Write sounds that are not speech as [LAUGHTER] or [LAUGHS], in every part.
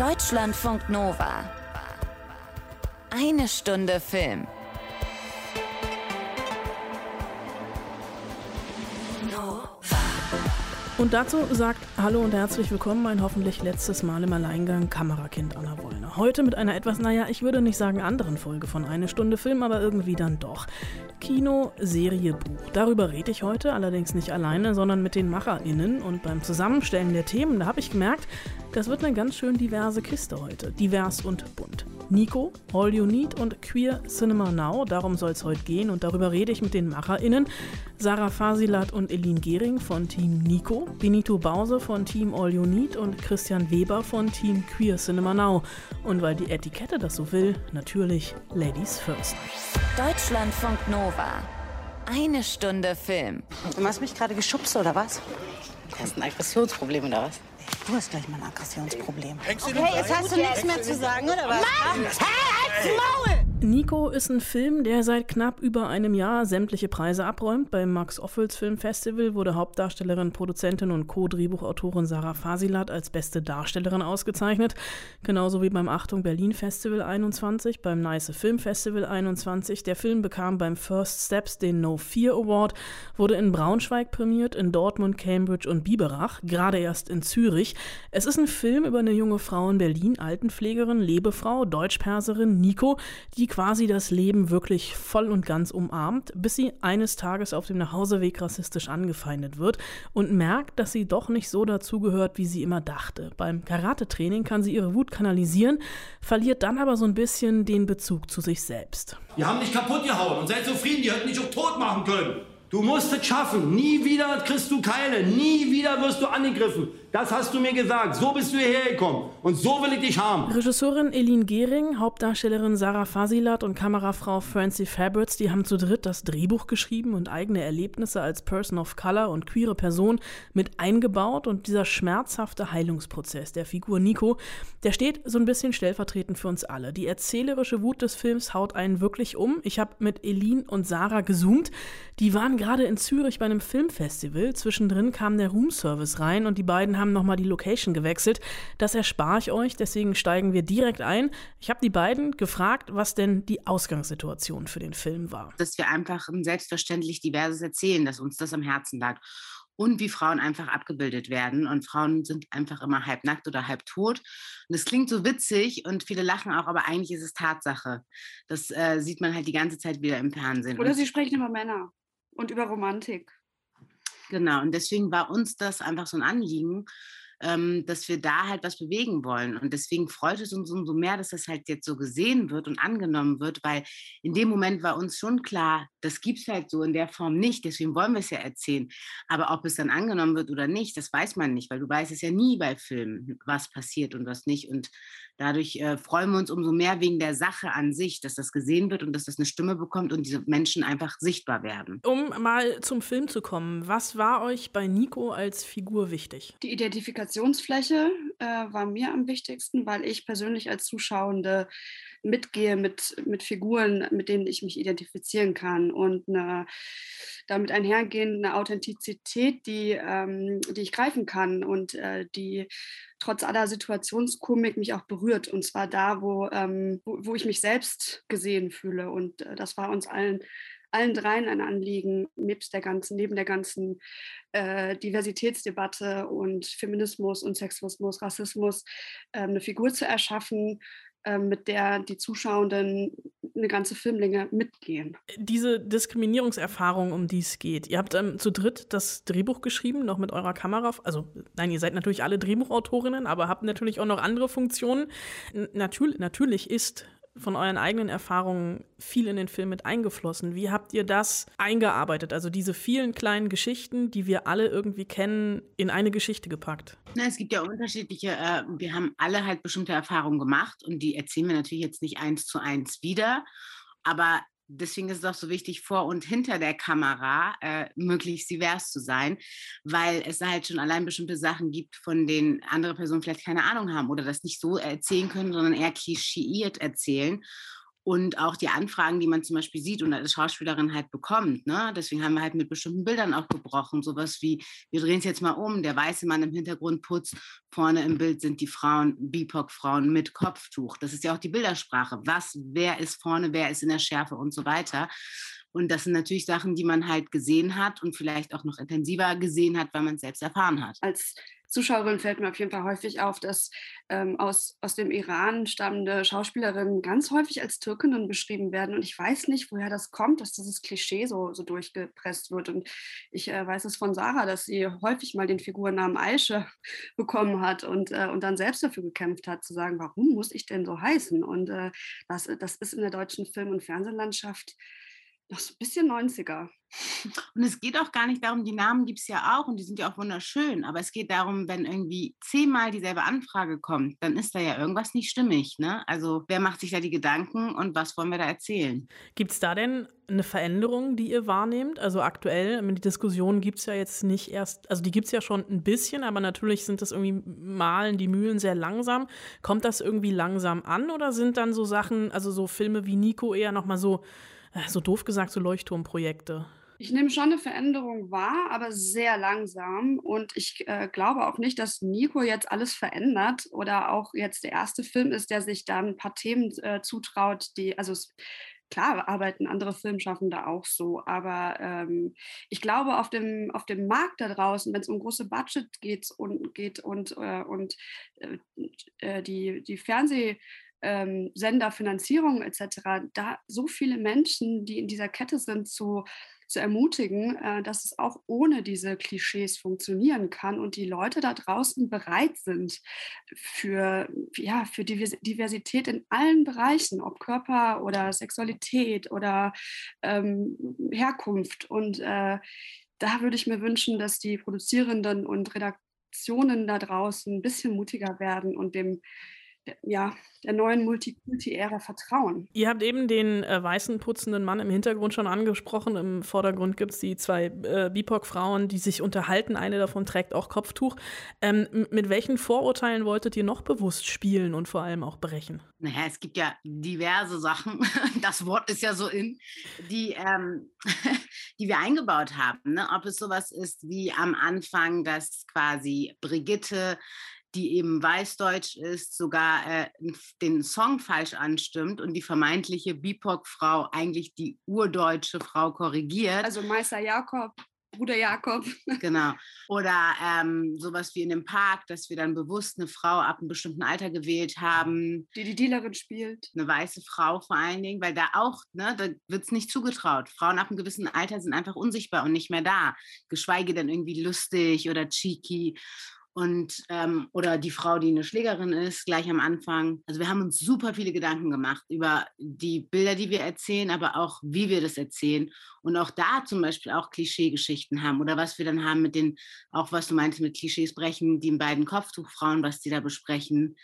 Deutschlandfunk Nova. Eine Stunde Film. Und dazu sagt Hallo und herzlich willkommen mein hoffentlich letztes Mal im Alleingang Kamerakind Anna Wollner. Heute mit einer etwas, naja, ich würde nicht sagen anderen Folge von Eine Stunde Film, aber irgendwie dann doch. Kino, Serie, Buch. Darüber rede ich heute, allerdings nicht alleine, sondern mit den MacherInnen. Und beim Zusammenstellen der Themen, da habe ich gemerkt, das wird eine ganz schön diverse Kiste heute. Divers und bunt. Nico, All You Need und Queer Cinema Now, darum soll es heute gehen und darüber rede ich mit den MacherInnen. Sarah Fasilat und Elin Gehring von Team Nico, Benito Bause von Team All You Need und Christian Weber von Team Queer Cinema Now. Und weil die Etikette das so will, natürlich Ladies First. Deutschlandfunk Nova. Eine Stunde Film. Du hast mich gerade geschubst, oder was? Du hast ein Aggressionsproblem, oder was? Du hast gleich mal ein Aggressionsproblem. Okay, jetzt hast du nichts mehr zu sagen, oder was? Mann! Hey, halt's Maul! Nico ist ein Film, der seit knapp über einem Jahr sämtliche Preise abräumt. Beim Max Ophüls Film Festival wurde Hauptdarstellerin, Produzentin und Co-Drehbuchautorin Sarah Fasilat als beste Darstellerin ausgezeichnet. Genauso wie beim Achtung Berlin Festival 21, beim Nice Film Festival 21. Der Film bekam beim First Steps den No Fear Award, wurde in Braunschweig prämiert, in Dortmund, Cambridge und Biberach, gerade erst in Zürich. Es ist ein Film über eine junge Frau in Berlin, Altenpflegerin, Lebefrau, Deutschperserin, Nico, die quasi das Leben wirklich voll und ganz umarmt, bis sie eines Tages auf dem Nachhauseweg rassistisch angefeindet wird und merkt, dass sie doch nicht so dazugehört, wie sie immer dachte. Beim Karate-Training kann sie ihre Wut kanalisieren, verliert dann aber so ein bisschen den Bezug zu sich selbst. Die haben dich kaputt gehauen und seid zufrieden, die hätten dich auch tot machen können. Du musst es schaffen. Nie wieder kriegst du Keile. Nie wieder wirst du angegriffen. Das hast du mir gesagt. So bist du hierher gekommen. Und so will ich dich haben. Regisseurin Elin Gehring, Hauptdarstellerin Sarah Fasilat und Kamerafrau Francie Fabrits, die haben zu dritt das Drehbuch geschrieben und eigene Erlebnisse als Person of Color und queere Person mit eingebaut. Und dieser schmerzhafte Heilungsprozess der Figur Nico, der steht so ein bisschen stellvertretend für uns alle. Die erzählerische Wut des Films haut einen wirklich um. Ich habe mit Elin und Sarah gezoomt. Die waren gerade in Zürich bei einem Filmfestival. Zwischendrin kam der Roomservice rein und die beiden haben nochmal die Location gewechselt. Das erspare ich euch, deswegen steigen wir direkt ein. Ich habe die beiden gefragt, was denn die Ausgangssituation für den Film war. Dass wir einfach ein selbstverständlich diverses erzählen, dass uns das am Herzen lag. Und wie Frauen einfach abgebildet werden. Und Frauen sind einfach immer halb nackt oder halb tot. Und das klingt so witzig und viele lachen auch, aber eigentlich ist es Tatsache. Das äh, sieht man halt die ganze Zeit wieder im Fernsehen. Oder sie sprechen über Männer und über Romantik. Genau, und deswegen war uns das einfach so ein Anliegen, ähm, dass wir da halt was bewegen wollen. Und deswegen freut es uns umso mehr, dass das halt jetzt so gesehen wird und angenommen wird, weil in dem Moment war uns schon klar, das gibt es halt so in der Form nicht, deswegen wollen wir es ja erzählen. Aber ob es dann angenommen wird oder nicht, das weiß man nicht, weil du weißt es ja nie bei Filmen, was passiert und was nicht. Und dadurch äh, freuen wir uns umso mehr wegen der Sache an sich, dass das gesehen wird und dass das eine Stimme bekommt und diese Menschen einfach sichtbar werden. Um mal zum Film zu kommen, was war euch bei Nico als Figur wichtig? Die Identifikationsfläche äh, war mir am wichtigsten, weil ich persönlich als Zuschauende mitgehe mit, mit Figuren, mit denen ich mich identifizieren kann und eine, damit einhergehend eine Authentizität, die, ähm, die ich greifen kann und äh, die trotz aller Situationskomik mich auch berührt. Und zwar da, wo, ähm, wo, wo ich mich selbst gesehen fühle. Und äh, das war uns allen allen dreien ein Anliegen, nebst der ganzen, neben der ganzen äh, Diversitätsdebatte und Feminismus und Sexismus, Rassismus, äh, eine Figur zu erschaffen, mit der die Zuschauenden eine ganze Filmlänge mitgehen. Diese Diskriminierungserfahrung, um die es geht. Ihr habt ähm, zu dritt das Drehbuch geschrieben, noch mit eurer Kamera. Also, nein, ihr seid natürlich alle Drehbuchautorinnen, aber habt natürlich auch noch andere Funktionen. N natürlich, natürlich ist von euren eigenen Erfahrungen viel in den Film mit eingeflossen. Wie habt ihr das eingearbeitet? Also diese vielen kleinen Geschichten, die wir alle irgendwie kennen, in eine Geschichte gepackt? Na, es gibt ja unterschiedliche, äh, wir haben alle halt bestimmte Erfahrungen gemacht und die erzählen wir natürlich jetzt nicht eins zu eins wieder. Aber deswegen ist es auch so wichtig, vor und hinter der Kamera äh, möglichst divers zu sein, weil es halt schon allein bestimmte Sachen gibt, von denen andere Personen vielleicht keine Ahnung haben oder das nicht so erzählen können, sondern eher klischeiert erzählen. Und auch die Anfragen, die man zum Beispiel sieht und als Schauspielerin halt bekommt. Ne? Deswegen haben wir halt mit bestimmten Bildern auch gebrochen. Sowas wie, wir drehen es jetzt mal um, der weiße Mann im Hintergrund putzt, vorne im Bild sind die Frauen, BIPOC-Frauen mit Kopftuch. Das ist ja auch die Bildersprache. Was, wer ist vorne, wer ist in der Schärfe und so weiter. Und das sind natürlich Sachen, die man halt gesehen hat und vielleicht auch noch intensiver gesehen hat, weil man es selbst erfahren hat. Als Zuschauerin fällt mir auf jeden Fall häufig auf, dass ähm, aus, aus dem Iran stammende Schauspielerinnen ganz häufig als Türkinnen beschrieben werden. Und ich weiß nicht, woher das kommt, dass dieses Klischee so, so durchgepresst wird. Und ich äh, weiß es von Sarah, dass sie häufig mal den Figurnamen Aische [LAUGHS] bekommen hat und, äh, und dann selbst dafür gekämpft hat, zu sagen, warum muss ich denn so heißen? Und äh, das, das ist in der deutschen Film- und Fernsehlandschaft noch so ein bisschen 90er. Und es geht auch gar nicht darum, die Namen gibt es ja auch und die sind ja auch wunderschön, aber es geht darum, wenn irgendwie zehnmal dieselbe Anfrage kommt, dann ist da ja irgendwas nicht stimmig. Ne? Also wer macht sich da die Gedanken und was wollen wir da erzählen? Gibt es da denn eine Veränderung, die ihr wahrnehmt? Also aktuell, die Diskussion gibt es ja jetzt nicht erst, also die gibt es ja schon ein bisschen, aber natürlich sind das irgendwie malen die Mühlen sehr langsam. Kommt das irgendwie langsam an oder sind dann so Sachen, also so Filme wie Nico eher nochmal so, so doof gesagt, so Leuchtturmprojekte? Ich nehme schon eine Veränderung wahr, aber sehr langsam. Und ich äh, glaube auch nicht, dass Nico jetzt alles verändert oder auch jetzt der erste Film ist, der sich dann ein paar Themen äh, zutraut, die, also es, klar arbeiten andere Filmschaffende auch so, aber ähm, ich glaube, auf dem, auf dem Markt da draußen, wenn es um große Budget geht und, geht und, äh, und äh, äh die, die Fernseh- ähm, Senderfinanzierung etc., da so viele Menschen, die in dieser Kette sind, zu zu ermutigen, äh, dass es auch ohne diese Klischees funktionieren kann und die Leute da draußen bereit sind für, ja, für Diversität in allen Bereichen, ob Körper oder Sexualität oder ähm, Herkunft. Und äh, da würde ich mir wünschen, dass die Produzierenden und Redaktionen da draußen ein bisschen mutiger werden und dem ja, der neuen Multikulti-Ära vertrauen. Ihr habt eben den äh, weißen putzenden Mann im Hintergrund schon angesprochen. Im Vordergrund gibt es die zwei äh, BIPOC-Frauen, die sich unterhalten. Eine davon trägt auch Kopftuch. Ähm, mit welchen Vorurteilen wolltet ihr noch bewusst spielen und vor allem auch brechen? Naja, es gibt ja diverse Sachen, [LAUGHS] das Wort ist ja so in, die, ähm, [LAUGHS] die wir eingebaut haben. Ne? Ob es sowas ist wie am Anfang, dass quasi Brigitte die eben weißdeutsch ist, sogar äh, den Song falsch anstimmt und die vermeintliche BIPOC-Frau eigentlich die urdeutsche Frau korrigiert. Also Meister Jakob. Bruder Jakob. [LAUGHS] Genau. Oder ähm, sowas wie in dem Park, dass wir dann bewusst eine Frau ab einem bestimmten Alter gewählt haben. Die die Dealerin spielt. Eine weiße Frau vor allen Dingen, weil da auch, ne, da wird es nicht zugetraut. Frauen ab einem gewissen Alter sind einfach unsichtbar und nicht mehr da. Geschweige denn irgendwie lustig oder cheeky und ähm, oder die Frau, die eine Schlägerin ist, gleich am Anfang. Also wir haben uns super viele Gedanken gemacht über die Bilder, die wir erzählen, aber auch wie wir das erzählen und auch da zum Beispiel auch Klischeegeschichten haben oder was wir dann haben mit den, auch was du meinst mit Klischees brechen, die beiden Kopftuchfrauen, was die da besprechen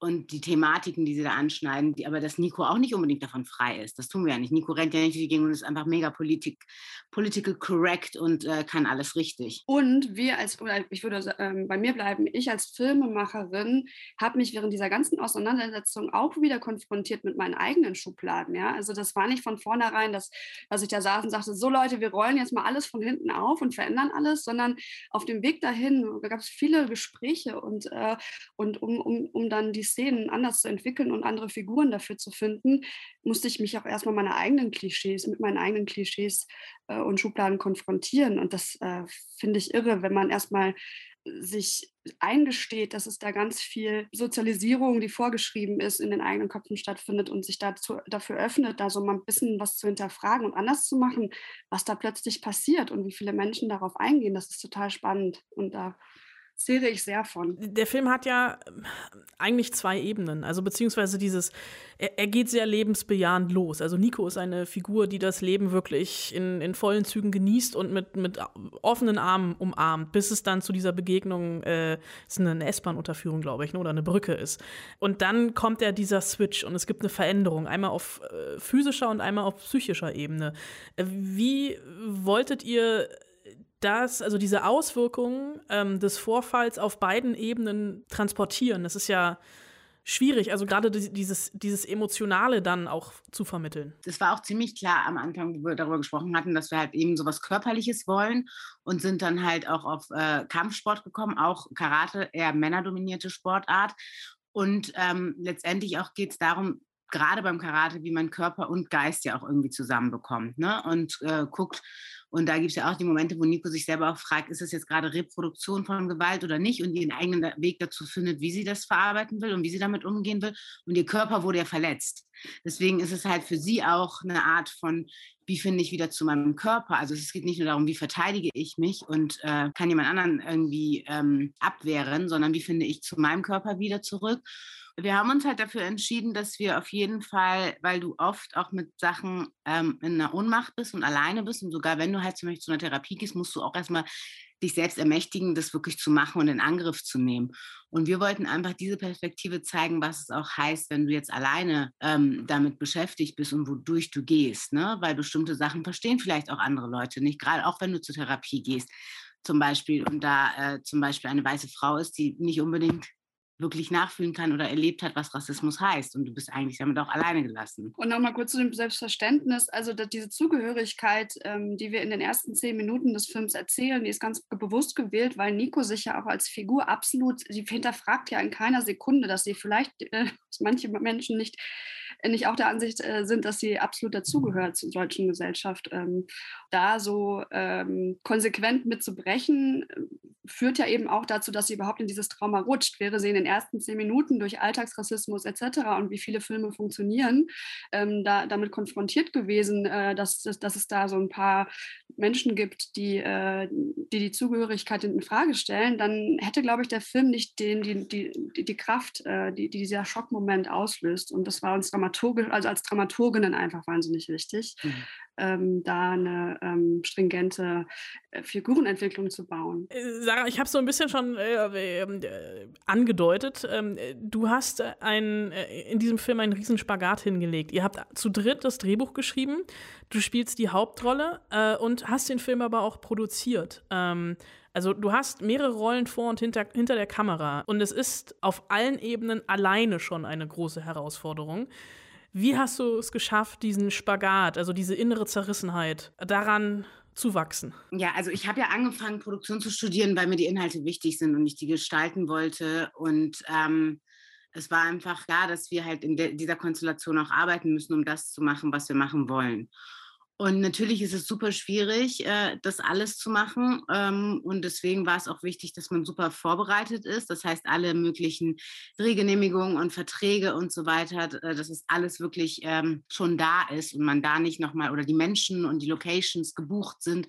und die Thematiken, die sie da anschneiden, die, aber dass Nico auch nicht unbedingt davon frei ist. Das tun wir ja nicht. Nico rennt ja nicht gegen und ist einfach mega politik, political correct und äh, kann alles richtig. Und wir als, ich würde ähm, bei mir bleiben, ich als Filmemacherin habe mich während dieser ganzen Auseinandersetzung auch wieder konfrontiert mit meinen eigenen Schubladen. Ja? Also das war nicht von vornherein, dass, dass ich da saß und sagte, so Leute, wir rollen jetzt mal alles von hinten auf und verändern alles, sondern auf dem Weg dahin gab es viele Gespräche und, äh, und um, um, um dann die Szenen anders zu entwickeln und andere Figuren dafür zu finden, musste ich mich auch erstmal meine eigenen Klischees, mit meinen eigenen Klischees äh, und Schubladen konfrontieren. Und das äh, finde ich irre, wenn man erstmal sich eingesteht, dass es da ganz viel Sozialisierung, die vorgeschrieben ist, in den eigenen Köpfen stattfindet und sich dazu, dafür öffnet, da so mal ein bisschen was zu hinterfragen und anders zu machen, was da plötzlich passiert und wie viele Menschen darauf eingehen. Das ist total spannend. Und da zehre ich sehr von. Der Film hat ja ähm, eigentlich zwei Ebenen. Also beziehungsweise dieses, er, er, geht sehr lebensbejahend los. Also Nico ist eine Figur, die das Leben wirklich in, in vollen Zügen genießt und mit, mit offenen Armen umarmt, bis es dann zu dieser Begegnung, äh, ist eine S-Bahn-Unterführung, glaube ich, ne, oder eine Brücke ist. Und dann kommt ja dieser Switch und es gibt eine Veränderung, einmal auf äh, physischer und einmal auf psychischer Ebene. Äh, wie wolltet ihr das, also diese Auswirkungen ähm, des Vorfalls auf beiden Ebenen transportieren. Das ist ja schwierig, also gerade dieses, dieses Emotionale dann auch zu vermitteln. Das war auch ziemlich klar am Anfang, wo wir darüber gesprochen hatten, dass wir halt eben sowas Körperliches wollen und sind dann halt auch auf äh, Kampfsport gekommen, auch Karate, eher männerdominierte Sportart. Und ähm, letztendlich auch geht es darum, gerade beim Karate, wie man Körper und Geist ja auch irgendwie zusammenbekommt ne? und äh, guckt. Und da gibt es ja auch die Momente, wo Nico sich selber auch fragt, ist das jetzt gerade Reproduktion von Gewalt oder nicht und ihren eigenen Weg dazu findet, wie sie das verarbeiten will und wie sie damit umgehen will. Und ihr Körper wurde ja verletzt. Deswegen ist es halt für sie auch eine Art von, wie finde ich wieder zu meinem Körper. Also es geht nicht nur darum, wie verteidige ich mich und äh, kann jemand anderen irgendwie ähm, abwehren, sondern wie finde ich zu meinem Körper wieder zurück wir haben uns halt dafür entschieden, dass wir auf jeden Fall, weil du oft auch mit Sachen ähm, in einer Ohnmacht bist und alleine bist und sogar wenn du halt zum Beispiel zu einer Therapie gehst, musst du auch erstmal dich selbst ermächtigen, das wirklich zu machen und in Angriff zu nehmen. Und wir wollten einfach diese Perspektive zeigen, was es auch heißt, wenn du jetzt alleine ähm, damit beschäftigt bist und wodurch du gehst. Ne? Weil bestimmte Sachen verstehen vielleicht auch andere Leute nicht, gerade auch wenn du zur Therapie gehst zum Beispiel und da äh, zum Beispiel eine weiße Frau ist, die nicht unbedingt wirklich nachfühlen kann oder erlebt hat, was Rassismus heißt. Und du bist eigentlich damit auch alleine gelassen. Und nochmal kurz zu dem Selbstverständnis. Also diese Zugehörigkeit, ähm, die wir in den ersten zehn Minuten des Films erzählen, die ist ganz bewusst gewählt, weil Nico sich ja auch als Figur absolut, sie hinterfragt ja in keiner Sekunde, dass sie vielleicht, äh, dass manche Menschen nicht nicht auch der Ansicht äh, sind, dass sie absolut dazugehört zur deutschen Gesellschaft. Ähm, da so ähm, konsequent mitzubrechen, führt ja eben auch dazu, dass sie überhaupt in dieses Trauma rutscht. Wäre sie in den ersten zehn Minuten durch Alltagsrassismus etc. und wie viele Filme funktionieren, ähm, da, damit konfrontiert gewesen, äh, dass, dass, dass, es da so ein paar Menschen gibt, die äh, die, die Zugehörigkeit in Frage stellen, dann hätte, glaube ich, der Film nicht den, die, die, die Kraft, äh, die, die dieser Schockmoment auslöst. Und das war uns dramaturgisch, also als Dramaturginnen einfach wahnsinnig wichtig. Mhm ähm, da eine ähm, stringente äh, Figurenentwicklung zu bauen. Äh, Sarah, ich habe so ein bisschen schon äh, ähm, äh, angedeutet, ähm, du hast ein, äh, in diesem Film einen riesen Spagat hingelegt. Ihr habt zu dritt das Drehbuch geschrieben, du spielst die Hauptrolle äh, und hast den Film aber auch produziert. Ähm, also du hast mehrere Rollen vor und hinter, hinter der Kamera und es ist auf allen Ebenen alleine schon eine große Herausforderung. Wie hast du es geschafft, diesen Spagat, also diese innere Zerrissenheit, daran zu wachsen? Ja, also ich habe ja angefangen, Produktion zu studieren, weil mir die Inhalte wichtig sind und ich die gestalten wollte. Und ähm, es war einfach klar, dass wir halt in dieser Konstellation auch arbeiten müssen, um das zu machen, was wir machen wollen. Und natürlich ist es super schwierig, äh, das alles zu machen. Ähm, und deswegen war es auch wichtig, dass man super vorbereitet ist. Das heißt, alle möglichen Drehgenehmigungen und Verträge und so weiter, äh, dass es alles wirklich ähm, schon da ist und man da nicht nochmal oder die Menschen und die Locations gebucht sind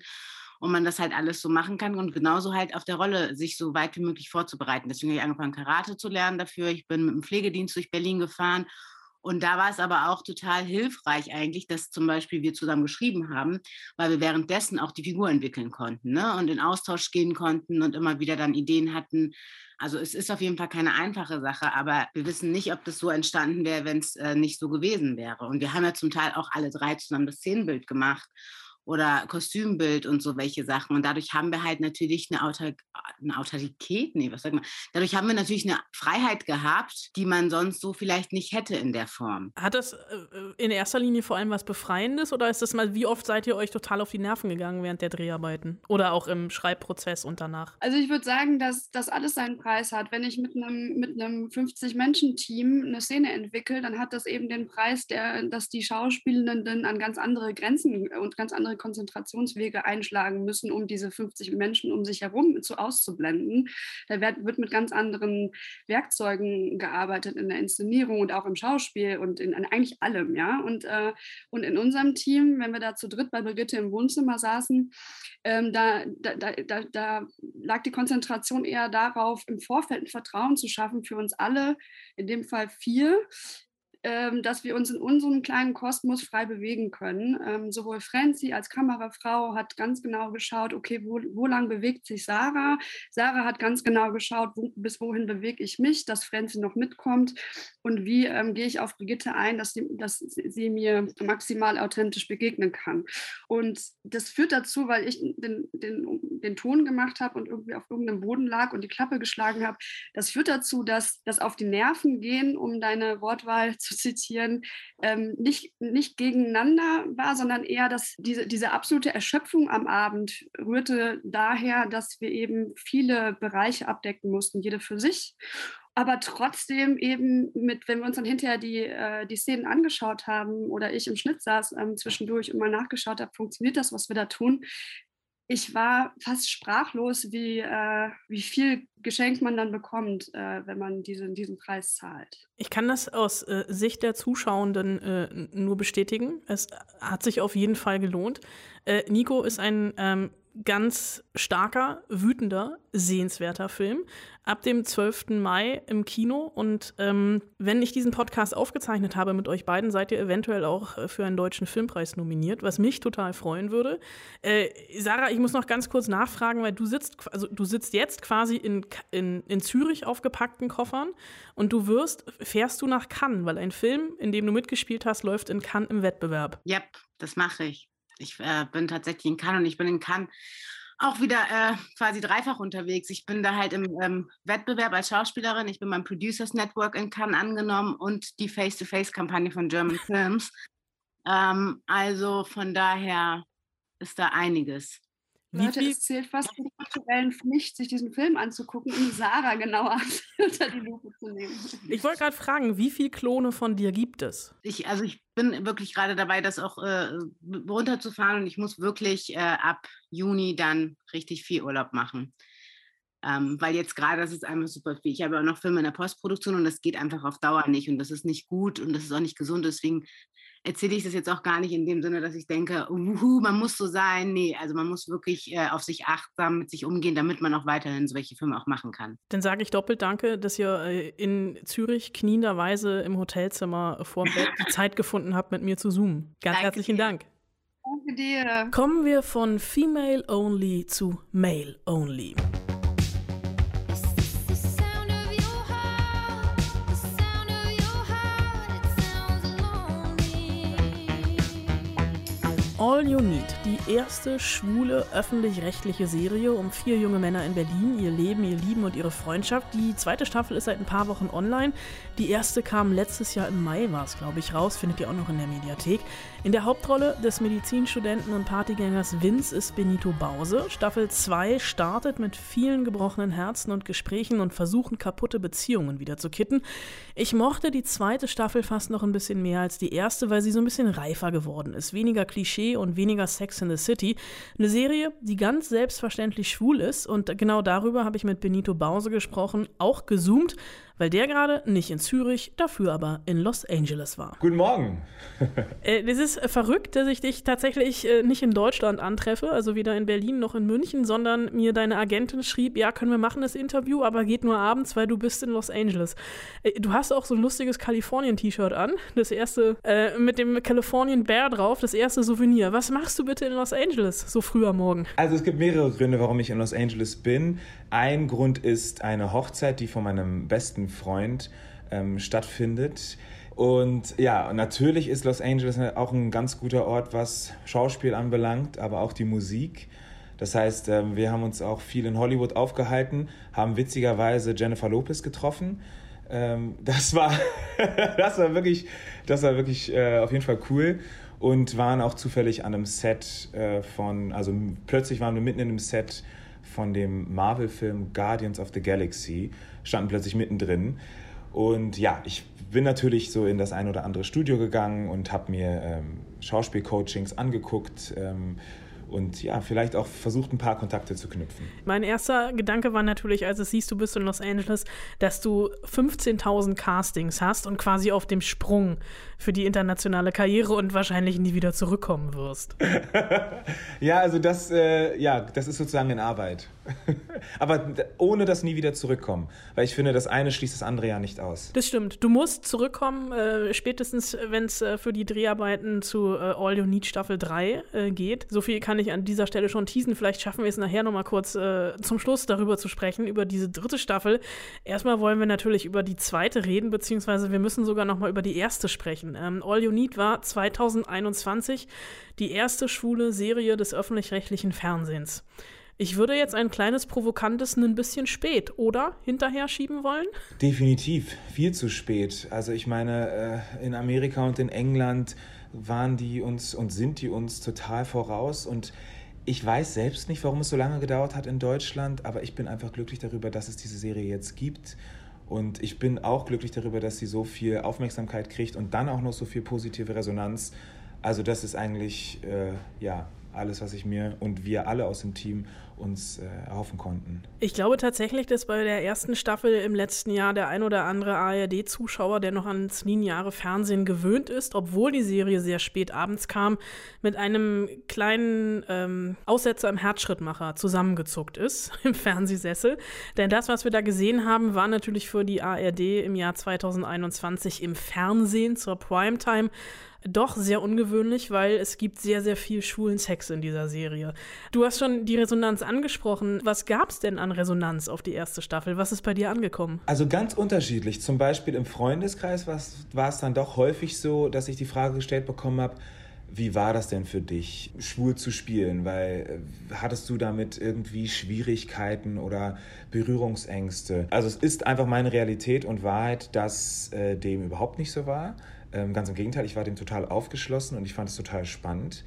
und man das halt alles so machen kann und genauso halt auf der Rolle sich so weit wie möglich vorzubereiten. Deswegen habe ich angefangen, Karate zu lernen dafür. Ich bin mit dem Pflegedienst durch Berlin gefahren und da war es aber auch total hilfreich eigentlich, dass zum Beispiel wir zusammen geschrieben haben, weil wir währenddessen auch die Figur entwickeln konnten ne? und in Austausch gehen konnten und immer wieder dann Ideen hatten. Also es ist auf jeden Fall keine einfache Sache, aber wir wissen nicht, ob das so entstanden wäre, wenn es äh, nicht so gewesen wäre. Und wir haben ja zum Teil auch alle drei zusammen das Szenenbild gemacht oder Kostümbild und so welche Sachen. Und dadurch haben wir halt natürlich eine, Autor eine Autorität, nee, was sagt man? Dadurch haben wir natürlich eine Freiheit gehabt, die man sonst so vielleicht nicht hätte in der Form. Hat das äh, in erster Linie vor allem was Befreiendes oder ist das mal, wie oft seid ihr euch total auf die Nerven gegangen während der Dreharbeiten oder auch im Schreibprozess und danach? Also ich würde sagen, dass das alles seinen Preis hat. Wenn ich mit einem mit einem 50-Menschen-Team eine Szene entwickle, dann hat das eben den Preis, der, dass die Schauspielenden an ganz andere Grenzen und ganz andere andere Konzentrationswege einschlagen müssen, um diese 50 Menschen um sich herum zu auszublenden. Da wird, wird mit ganz anderen Werkzeugen gearbeitet in der Inszenierung und auch im Schauspiel und in, in eigentlich allem, ja. Und, äh, und in unserem Team, wenn wir da zu dritt bei Brigitte im Wohnzimmer saßen, ähm, da, da, da, da lag die Konzentration eher darauf, im Vorfeld ein Vertrauen zu schaffen für uns alle, in dem Fall vier, dass wir uns in unserem kleinen Kosmos frei bewegen können. Ähm, sowohl Franzi als Kamerafrau hat ganz genau geschaut, okay, wo, wo lang bewegt sich Sarah? Sarah hat ganz genau geschaut, wo, bis wohin bewege ich mich, dass Franzi noch mitkommt und wie ähm, gehe ich auf Brigitte ein, dass sie, dass sie mir maximal authentisch begegnen kann. Und das führt dazu, weil ich den, den, den Ton gemacht habe und irgendwie auf irgendeinem Boden lag und die Klappe geschlagen habe, das führt dazu, dass das auf die Nerven gehen, um deine Wortwahl zu zitieren, ähm, nicht, nicht gegeneinander war, sondern eher, dass diese, diese absolute Erschöpfung am Abend rührte daher, dass wir eben viele Bereiche abdecken mussten, jede für sich. Aber trotzdem eben mit, wenn wir uns dann hinterher die, äh, die Szenen angeschaut haben oder ich im Schnitt saß ähm, zwischendurch und mal nachgeschaut habe, funktioniert das, was wir da tun, ich war fast sprachlos, wie, äh, wie viel Geschenk man dann bekommt, äh, wenn man diese, diesen Preis zahlt. Ich kann das aus äh, Sicht der Zuschauenden äh, nur bestätigen. Es hat sich auf jeden Fall gelohnt. Äh, Nico ist ein ähm, ganz starker, wütender, sehenswerter Film. Ab dem 12. Mai im Kino. Und ähm, wenn ich diesen Podcast aufgezeichnet habe mit euch beiden, seid ihr eventuell auch äh, für einen deutschen Filmpreis nominiert, was mich total freuen würde. Äh, Sarah, ich muss noch ganz kurz nachfragen, weil du sitzt, also du sitzt jetzt quasi in, in, in Zürich auf gepackten Koffern und du wirst, fährst du nach Cannes, weil ein Film, in dem du mitgespielt hast, läuft in Cannes im Wettbewerb. Ja, yep, das mache ich. Ich äh, bin tatsächlich in Cannes und ich bin in Cannes auch wieder äh, quasi dreifach unterwegs. Ich bin da halt im ähm, Wettbewerb als Schauspielerin. Ich bin beim Producers Network in Cannes angenommen und die Face-to-Face-Kampagne von German Films. Ähm, also von daher ist da einiges. Wie Leute, es zählt fast zur kulturellen Pflicht, sich diesen Film anzugucken, um Sarah genauer [LAUGHS] unter die Lupe zu nehmen. Ich wollte gerade fragen, wie viele Klone von dir gibt es? Ich, also ich bin wirklich gerade dabei, das auch äh, runterzufahren und ich muss wirklich äh, ab Juni dann richtig viel Urlaub machen. Ähm, weil jetzt gerade, das ist einfach super viel. Ich habe auch noch Filme in der Postproduktion und das geht einfach auf Dauer nicht und das ist nicht gut und das ist auch nicht gesund. Deswegen erzähle ich das jetzt auch gar nicht in dem Sinne, dass ich denke, uhu, man muss so sein. Nee, also man muss wirklich äh, auf sich achtsam mit sich umgehen, damit man auch weiterhin solche Filme auch machen kann. Dann sage ich doppelt Danke, dass ihr äh, in Zürich knienderweise im Hotelzimmer vor dem Bett die [LAUGHS] Zeit gefunden habt, mit mir zu zoomen. Ganz Danke herzlichen dir. Dank. Danke dir. Kommen wir von Female Only zu Male Only. All You Need, die erste schwule öffentlich-rechtliche Serie um vier junge Männer in Berlin, ihr Leben, ihr Lieben und ihre Freundschaft. Die zweite Staffel ist seit ein paar Wochen online. Die erste kam letztes Jahr im Mai, war es glaube ich, raus, findet ihr auch noch in der Mediathek. In der Hauptrolle des Medizinstudenten und Partygängers Vince ist Benito Bause. Staffel 2 startet mit vielen gebrochenen Herzen und Gesprächen und Versuchen, kaputte Beziehungen wieder zu kitten. Ich mochte die zweite Staffel fast noch ein bisschen mehr als die erste, weil sie so ein bisschen reifer geworden ist. Weniger Klischee und weniger Sex in the City. Eine Serie, die ganz selbstverständlich schwul ist und genau darüber habe ich mit Benito Bause gesprochen, auch gezoomt, weil der gerade nicht in Zürich, dafür aber in Los Angeles war. Guten Morgen. [LAUGHS] äh, das ist verrückt, dass ich dich tatsächlich äh, nicht in Deutschland antreffe, also weder in Berlin noch in München, sondern mir deine Agentin schrieb, ja, können wir machen das Interview, aber geht nur abends, weil du bist in Los Angeles. Äh, du hast auch so ein lustiges Kalifornien-T-Shirt an, das erste äh, mit dem Californian Bear drauf, das erste Souvenir. Was machst du bitte in Los Angeles so früh am Morgen? Also es gibt mehrere Gründe, warum ich in Los Angeles bin. Ein Grund ist eine Hochzeit, die von meinem besten Freund ähm, stattfindet. Und ja, natürlich ist Los Angeles auch ein ganz guter Ort, was Schauspiel anbelangt, aber auch die Musik. Das heißt, ähm, wir haben uns auch viel in Hollywood aufgehalten, haben witzigerweise Jennifer Lopez getroffen. Ähm, das war, [LAUGHS] das war wirklich, das war wirklich äh, auf jeden Fall cool und waren auch zufällig an einem Set äh, von, also plötzlich waren wir mitten in einem Set von dem Marvel-Film Guardians of the Galaxy, standen plötzlich mittendrin. Und ja, ich bin natürlich so in das ein oder andere Studio gegangen und habe mir ähm, Schauspielcoachings angeguckt, ähm, und ja, vielleicht auch versucht, ein paar Kontakte zu knüpfen. Mein erster Gedanke war natürlich, als es siehst, du bist in Los Angeles, dass du 15.000 Castings hast und quasi auf dem Sprung für die internationale Karriere und wahrscheinlich nie wieder zurückkommen wirst. [LAUGHS] ja, also das, äh, ja, das ist sozusagen in Arbeit. [LAUGHS] Aber ohne das nie wieder zurückkommen. Weil ich finde, das eine schließt das andere ja nicht aus. Das stimmt. Du musst zurückkommen, äh, spätestens wenn es äh, für die Dreharbeiten zu äh, All You Need Staffel 3 äh, geht. So viel kann ich an dieser Stelle schon teasen. Vielleicht schaffen wir es nachher nochmal kurz äh, zum Schluss darüber zu sprechen, über diese dritte Staffel. Erstmal wollen wir natürlich über die zweite reden, beziehungsweise wir müssen sogar nochmal über die erste sprechen. Ähm, All You Need war 2021 die erste schwule Serie des öffentlich-rechtlichen Fernsehens. Ich würde jetzt ein kleines provokantes ein bisschen spät, oder? Hinterher schieben wollen? Definitiv, viel zu spät. Also ich meine, äh, in Amerika und in England waren die uns und sind die uns total voraus und ich weiß selbst nicht, warum es so lange gedauert hat in Deutschland, aber ich bin einfach glücklich darüber, dass es diese Serie jetzt gibt. Und ich bin auch glücklich darüber, dass sie so viel Aufmerksamkeit kriegt und dann auch noch so viel positive Resonanz. Also das ist eigentlich äh, ja alles, was ich mir und wir alle aus dem Team uns äh, erhoffen konnten. Ich glaube tatsächlich, dass bei der ersten Staffel im letzten Jahr der ein oder andere ARD-Zuschauer, der noch ans lineare Fernsehen gewöhnt ist, obwohl die Serie sehr spät abends kam, mit einem kleinen ähm, Aussetzer im Herzschrittmacher zusammengezuckt ist [LAUGHS] im Fernsehsessel. Denn das, was wir da gesehen haben, war natürlich für die ARD im Jahr 2021 im Fernsehen zur Primetime doch sehr ungewöhnlich, weil es gibt sehr, sehr viel schwulen Sex in dieser Serie. Du hast schon die Resonanz angesprochen. Was gab es denn an Resonanz auf die erste Staffel? Was ist bei dir angekommen? Also ganz unterschiedlich. Zum Beispiel im Freundeskreis war es dann doch häufig so, dass ich die Frage gestellt bekommen habe, wie war das denn für dich, schwul zu spielen? Weil äh, hattest du damit irgendwie Schwierigkeiten oder Berührungsängste? Also es ist einfach meine Realität und Wahrheit, dass äh, dem überhaupt nicht so war. Ähm, ganz im Gegenteil, ich war dem total aufgeschlossen und ich fand es total spannend.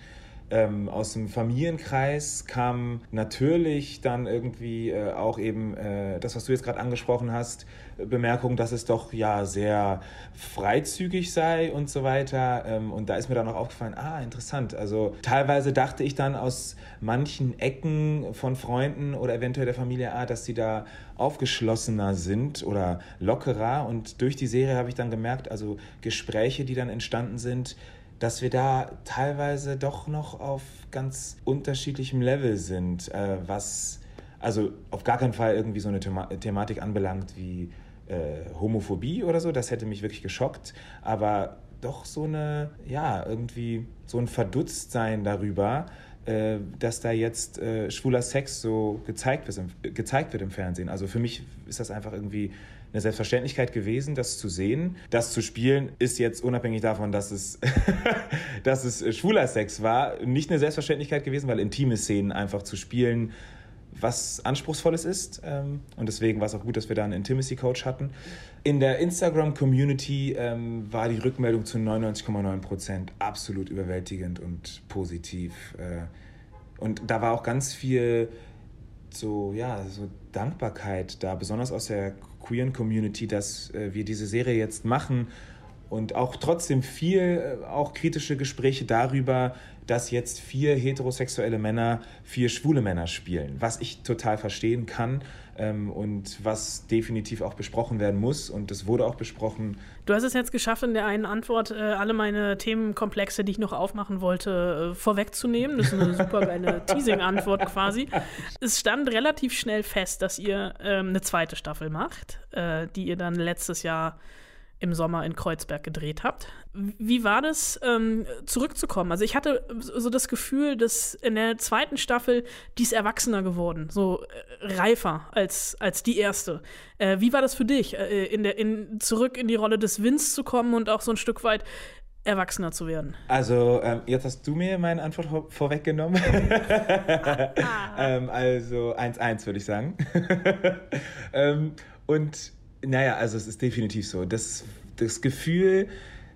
Ähm, aus dem Familienkreis kam natürlich dann irgendwie äh, auch eben äh, das, was du jetzt gerade angesprochen hast, Bemerkung, dass es doch ja sehr freizügig sei und so weiter. Ähm, und da ist mir dann auch aufgefallen, ah, interessant. Also teilweise dachte ich dann aus manchen Ecken von Freunden oder eventuell der Familie, ah, dass sie da aufgeschlossener sind oder lockerer. Und durch die Serie habe ich dann gemerkt, also Gespräche, die dann entstanden sind, dass wir da teilweise doch noch auf ganz unterschiedlichem Level sind, äh, was also auf gar keinen Fall irgendwie so eine Thema Thematik anbelangt wie äh, Homophobie oder so, das hätte mich wirklich geschockt, aber doch so eine, ja, irgendwie so ein Verdutztsein darüber, äh, dass da jetzt äh, schwuler Sex so gezeigt wird, gezeigt wird im Fernsehen. Also für mich ist das einfach irgendwie eine Selbstverständlichkeit gewesen, das zu sehen. Das zu spielen ist jetzt unabhängig davon, dass es, [LAUGHS] dass es schwuler Sex war, nicht eine Selbstverständlichkeit gewesen, weil intime Szenen einfach zu spielen was Anspruchsvolles ist. Ähm, und deswegen war es auch gut, dass wir da einen Intimacy-Coach hatten. In der Instagram-Community ähm, war die Rückmeldung zu 99,9 Prozent absolut überwältigend und positiv. Äh, und da war auch ganz viel so, ja, so Dankbarkeit da, besonders aus der queeren Community, dass äh, wir diese Serie jetzt machen und auch trotzdem viel, äh, auch kritische Gespräche darüber, dass jetzt vier heterosexuelle Männer vier schwule Männer spielen, was ich total verstehen kann und was definitiv auch besprochen werden muss und es wurde auch besprochen. Du hast es jetzt geschafft, in der einen Antwort äh, alle meine Themenkomplexe, die ich noch aufmachen wollte, äh, vorwegzunehmen. Das ist eine super geile [LAUGHS] Teasing-Antwort quasi. Es stand relativ schnell fest, dass ihr ähm, eine zweite Staffel macht, äh, die ihr dann letztes Jahr im Sommer in Kreuzberg gedreht habt. Wie war das, ähm, zurückzukommen? Also ich hatte so das Gefühl, dass in der zweiten Staffel die ist erwachsener geworden, so äh, reifer als, als die erste. Äh, wie war das für dich, äh, in der, in, zurück in die Rolle des Vince zu kommen und auch so ein Stück weit erwachsener zu werden? Also, ähm, jetzt hast du mir meine Antwort vor vorweggenommen. [LAUGHS] ähm, also 1-1 würde ich sagen. [LAUGHS] ähm, und naja, also es ist definitiv so. Das, das Gefühl,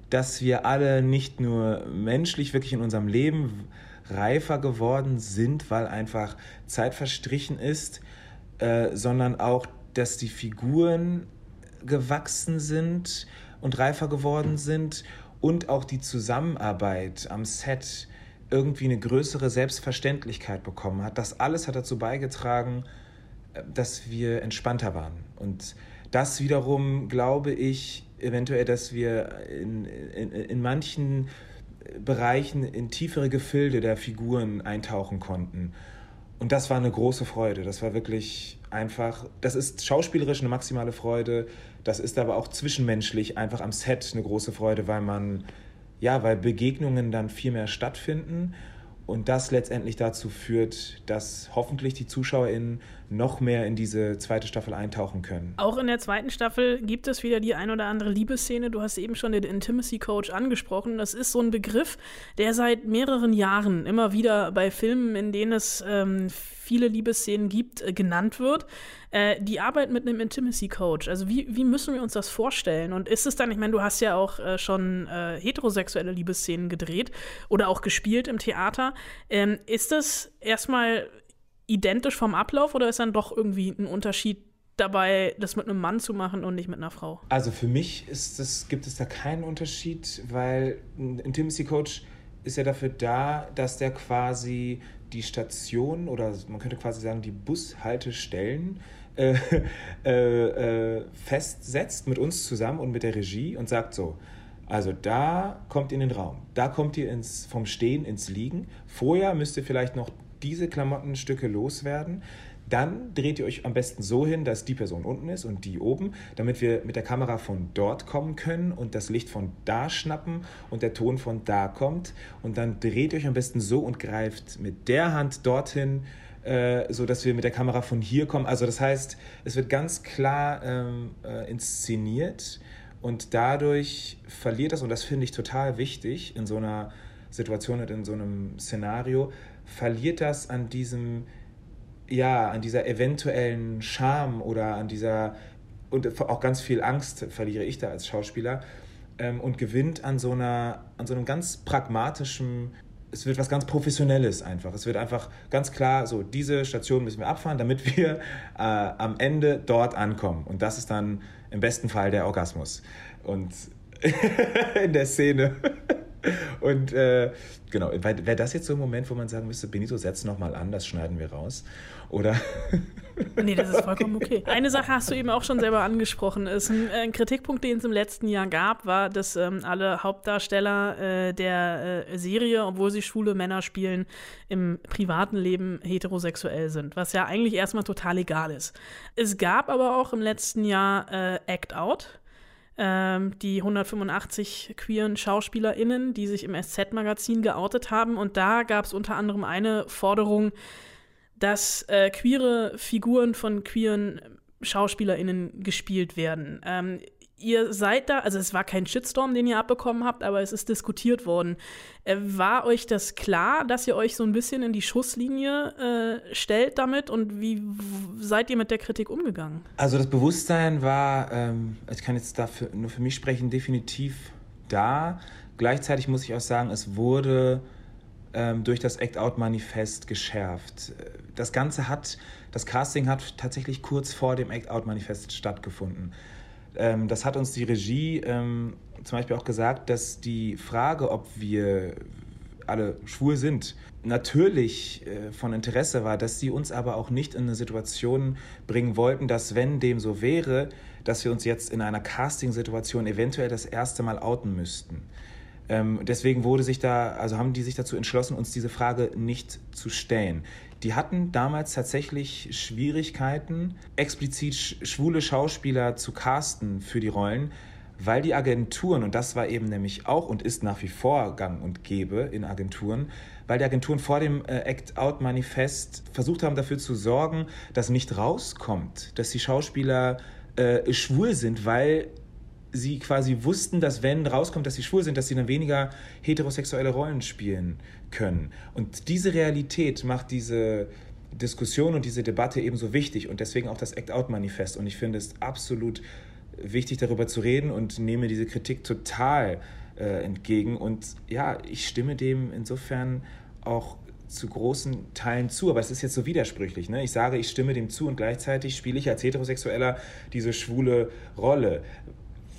dass wir alle nicht nur menschlich wirklich in unserem Leben reifer geworden sind, weil einfach Zeit verstrichen ist, äh, sondern auch, dass die Figuren gewachsen sind und reifer geworden sind und auch die Zusammenarbeit am Set irgendwie eine größere Selbstverständlichkeit bekommen hat. Das alles hat dazu beigetragen, äh, dass wir entspannter waren und das wiederum glaube ich eventuell, dass wir in, in, in manchen Bereichen in tiefere Gefilde der Figuren eintauchen konnten. Und das war eine große Freude. Das war wirklich einfach, das ist schauspielerisch eine maximale Freude. Das ist aber auch zwischenmenschlich einfach am Set eine große Freude, weil man, ja, weil Begegnungen dann viel mehr stattfinden und das letztendlich dazu führt, dass hoffentlich die ZuschauerInnen noch mehr in diese zweite Staffel eintauchen können. Auch in der zweiten Staffel gibt es wieder die ein oder andere Liebesszene. Du hast eben schon den Intimacy Coach angesprochen. Das ist so ein Begriff, der seit mehreren Jahren immer wieder bei Filmen, in denen es ähm, viele Liebesszenen gibt, äh, genannt wird. Äh, die Arbeit mit einem Intimacy Coach, also wie, wie müssen wir uns das vorstellen? Und ist es dann, ich meine, du hast ja auch äh, schon äh, heterosexuelle Liebesszenen gedreht oder auch gespielt im Theater. Ähm, ist das erstmal identisch vom Ablauf oder ist dann doch irgendwie ein Unterschied dabei, das mit einem Mann zu machen und nicht mit einer Frau? Also für mich ist das, gibt es da keinen Unterschied, weil ein Intimacy Coach ist ja dafür da, dass der quasi die Station oder man könnte quasi sagen die Bushaltestellen äh, äh, äh, festsetzt mit uns zusammen und mit der Regie und sagt so, also da kommt ihr in den Raum, da kommt ihr ins, vom Stehen ins Liegen. Vorher müsst ihr vielleicht noch diese Klamottenstücke loswerden. Dann dreht ihr euch am besten so hin, dass die Person unten ist und die oben, damit wir mit der Kamera von dort kommen können und das Licht von da schnappen und der Ton von da kommt. Und dann dreht ihr euch am besten so und greift mit der Hand dorthin, äh, so dass wir mit der Kamera von hier kommen. Also das heißt, es wird ganz klar ähm, äh, inszeniert und dadurch verliert das, und das finde ich total wichtig in so einer Situation und in so einem Szenario, verliert das an diesem ja, an dieser eventuellen Scham oder an dieser, und auch ganz viel Angst verliere ich da als Schauspieler, ähm, und gewinnt an so, einer, an so einem ganz pragmatischen, es wird was ganz Professionelles einfach. Es wird einfach ganz klar, so, diese Station müssen wir abfahren, damit wir äh, am Ende dort ankommen. Und das ist dann im besten Fall der Orgasmus. Und [LAUGHS] in der Szene. Und äh, genau, wäre das jetzt so ein Moment, wo man sagen müsste, Benito, setz nochmal an, das schneiden wir raus? Oder? [LAUGHS] nee, das ist vollkommen okay. Eine Sache hast du eben auch schon selber angesprochen. Ist ein, ein Kritikpunkt, den es im letzten Jahr gab, war, dass ähm, alle Hauptdarsteller äh, der äh, Serie, obwohl sie schwule Männer spielen, im privaten Leben heterosexuell sind, was ja eigentlich erstmal total egal ist. Es gab aber auch im letzten Jahr äh, Act Out die 185 queeren SchauspielerInnen, die sich im SZ-Magazin geoutet haben. Und da gab es unter anderem eine Forderung, dass äh, queere Figuren von queeren SchauspielerInnen gespielt werden. Ähm, ihr seid da, also es war kein Shitstorm, den ihr abbekommen habt, aber es ist diskutiert worden. Äh, war euch das klar, dass ihr euch so ein bisschen in die Schusslinie äh, stellt damit und wie seid ihr mit der Kritik umgegangen? Also das Bewusstsein war, ähm, ich kann jetzt dafür nur für mich sprechen, definitiv da. Gleichzeitig muss ich auch sagen, es wurde ähm, durch das Act-Out-Manifest geschärft. Das Ganze hat, das Casting hat tatsächlich kurz vor dem Act-Out-Manifest stattgefunden. Ähm, das hat uns die Regie ähm, zum Beispiel auch gesagt, dass die Frage, ob wir alle schwul sind, natürlich äh, von Interesse war, dass sie uns aber auch nicht in eine Situation bringen wollten, dass wenn dem so wäre, dass wir uns jetzt in einer Casting-Situation eventuell das erste Mal outen müssten. Ähm, deswegen wurde sich da, also haben die sich dazu entschlossen, uns diese Frage nicht zu stellen. Die hatten damals tatsächlich Schwierigkeiten, explizit schwule Schauspieler zu casten für die Rollen, weil die Agenturen, und das war eben nämlich auch und ist nach wie vor gang und gäbe in Agenturen, weil die Agenturen vor dem äh, Act-Out-Manifest versucht haben, dafür zu sorgen, dass nicht rauskommt, dass die Schauspieler äh, schwul sind, weil sie quasi wussten, dass wenn rauskommt, dass sie schwul sind, dass sie dann weniger heterosexuelle Rollen spielen können. Und diese Realität macht diese Diskussion und diese Debatte ebenso wichtig und deswegen auch das Act-Out-Manifest. Und ich finde es absolut wichtig, darüber zu reden und nehme diese Kritik total äh, entgegen. Und ja, ich stimme dem insofern auch zu großen Teilen zu, aber es ist jetzt so widersprüchlich. Ne? Ich sage, ich stimme dem zu und gleichzeitig spiele ich als Heterosexueller diese schwule Rolle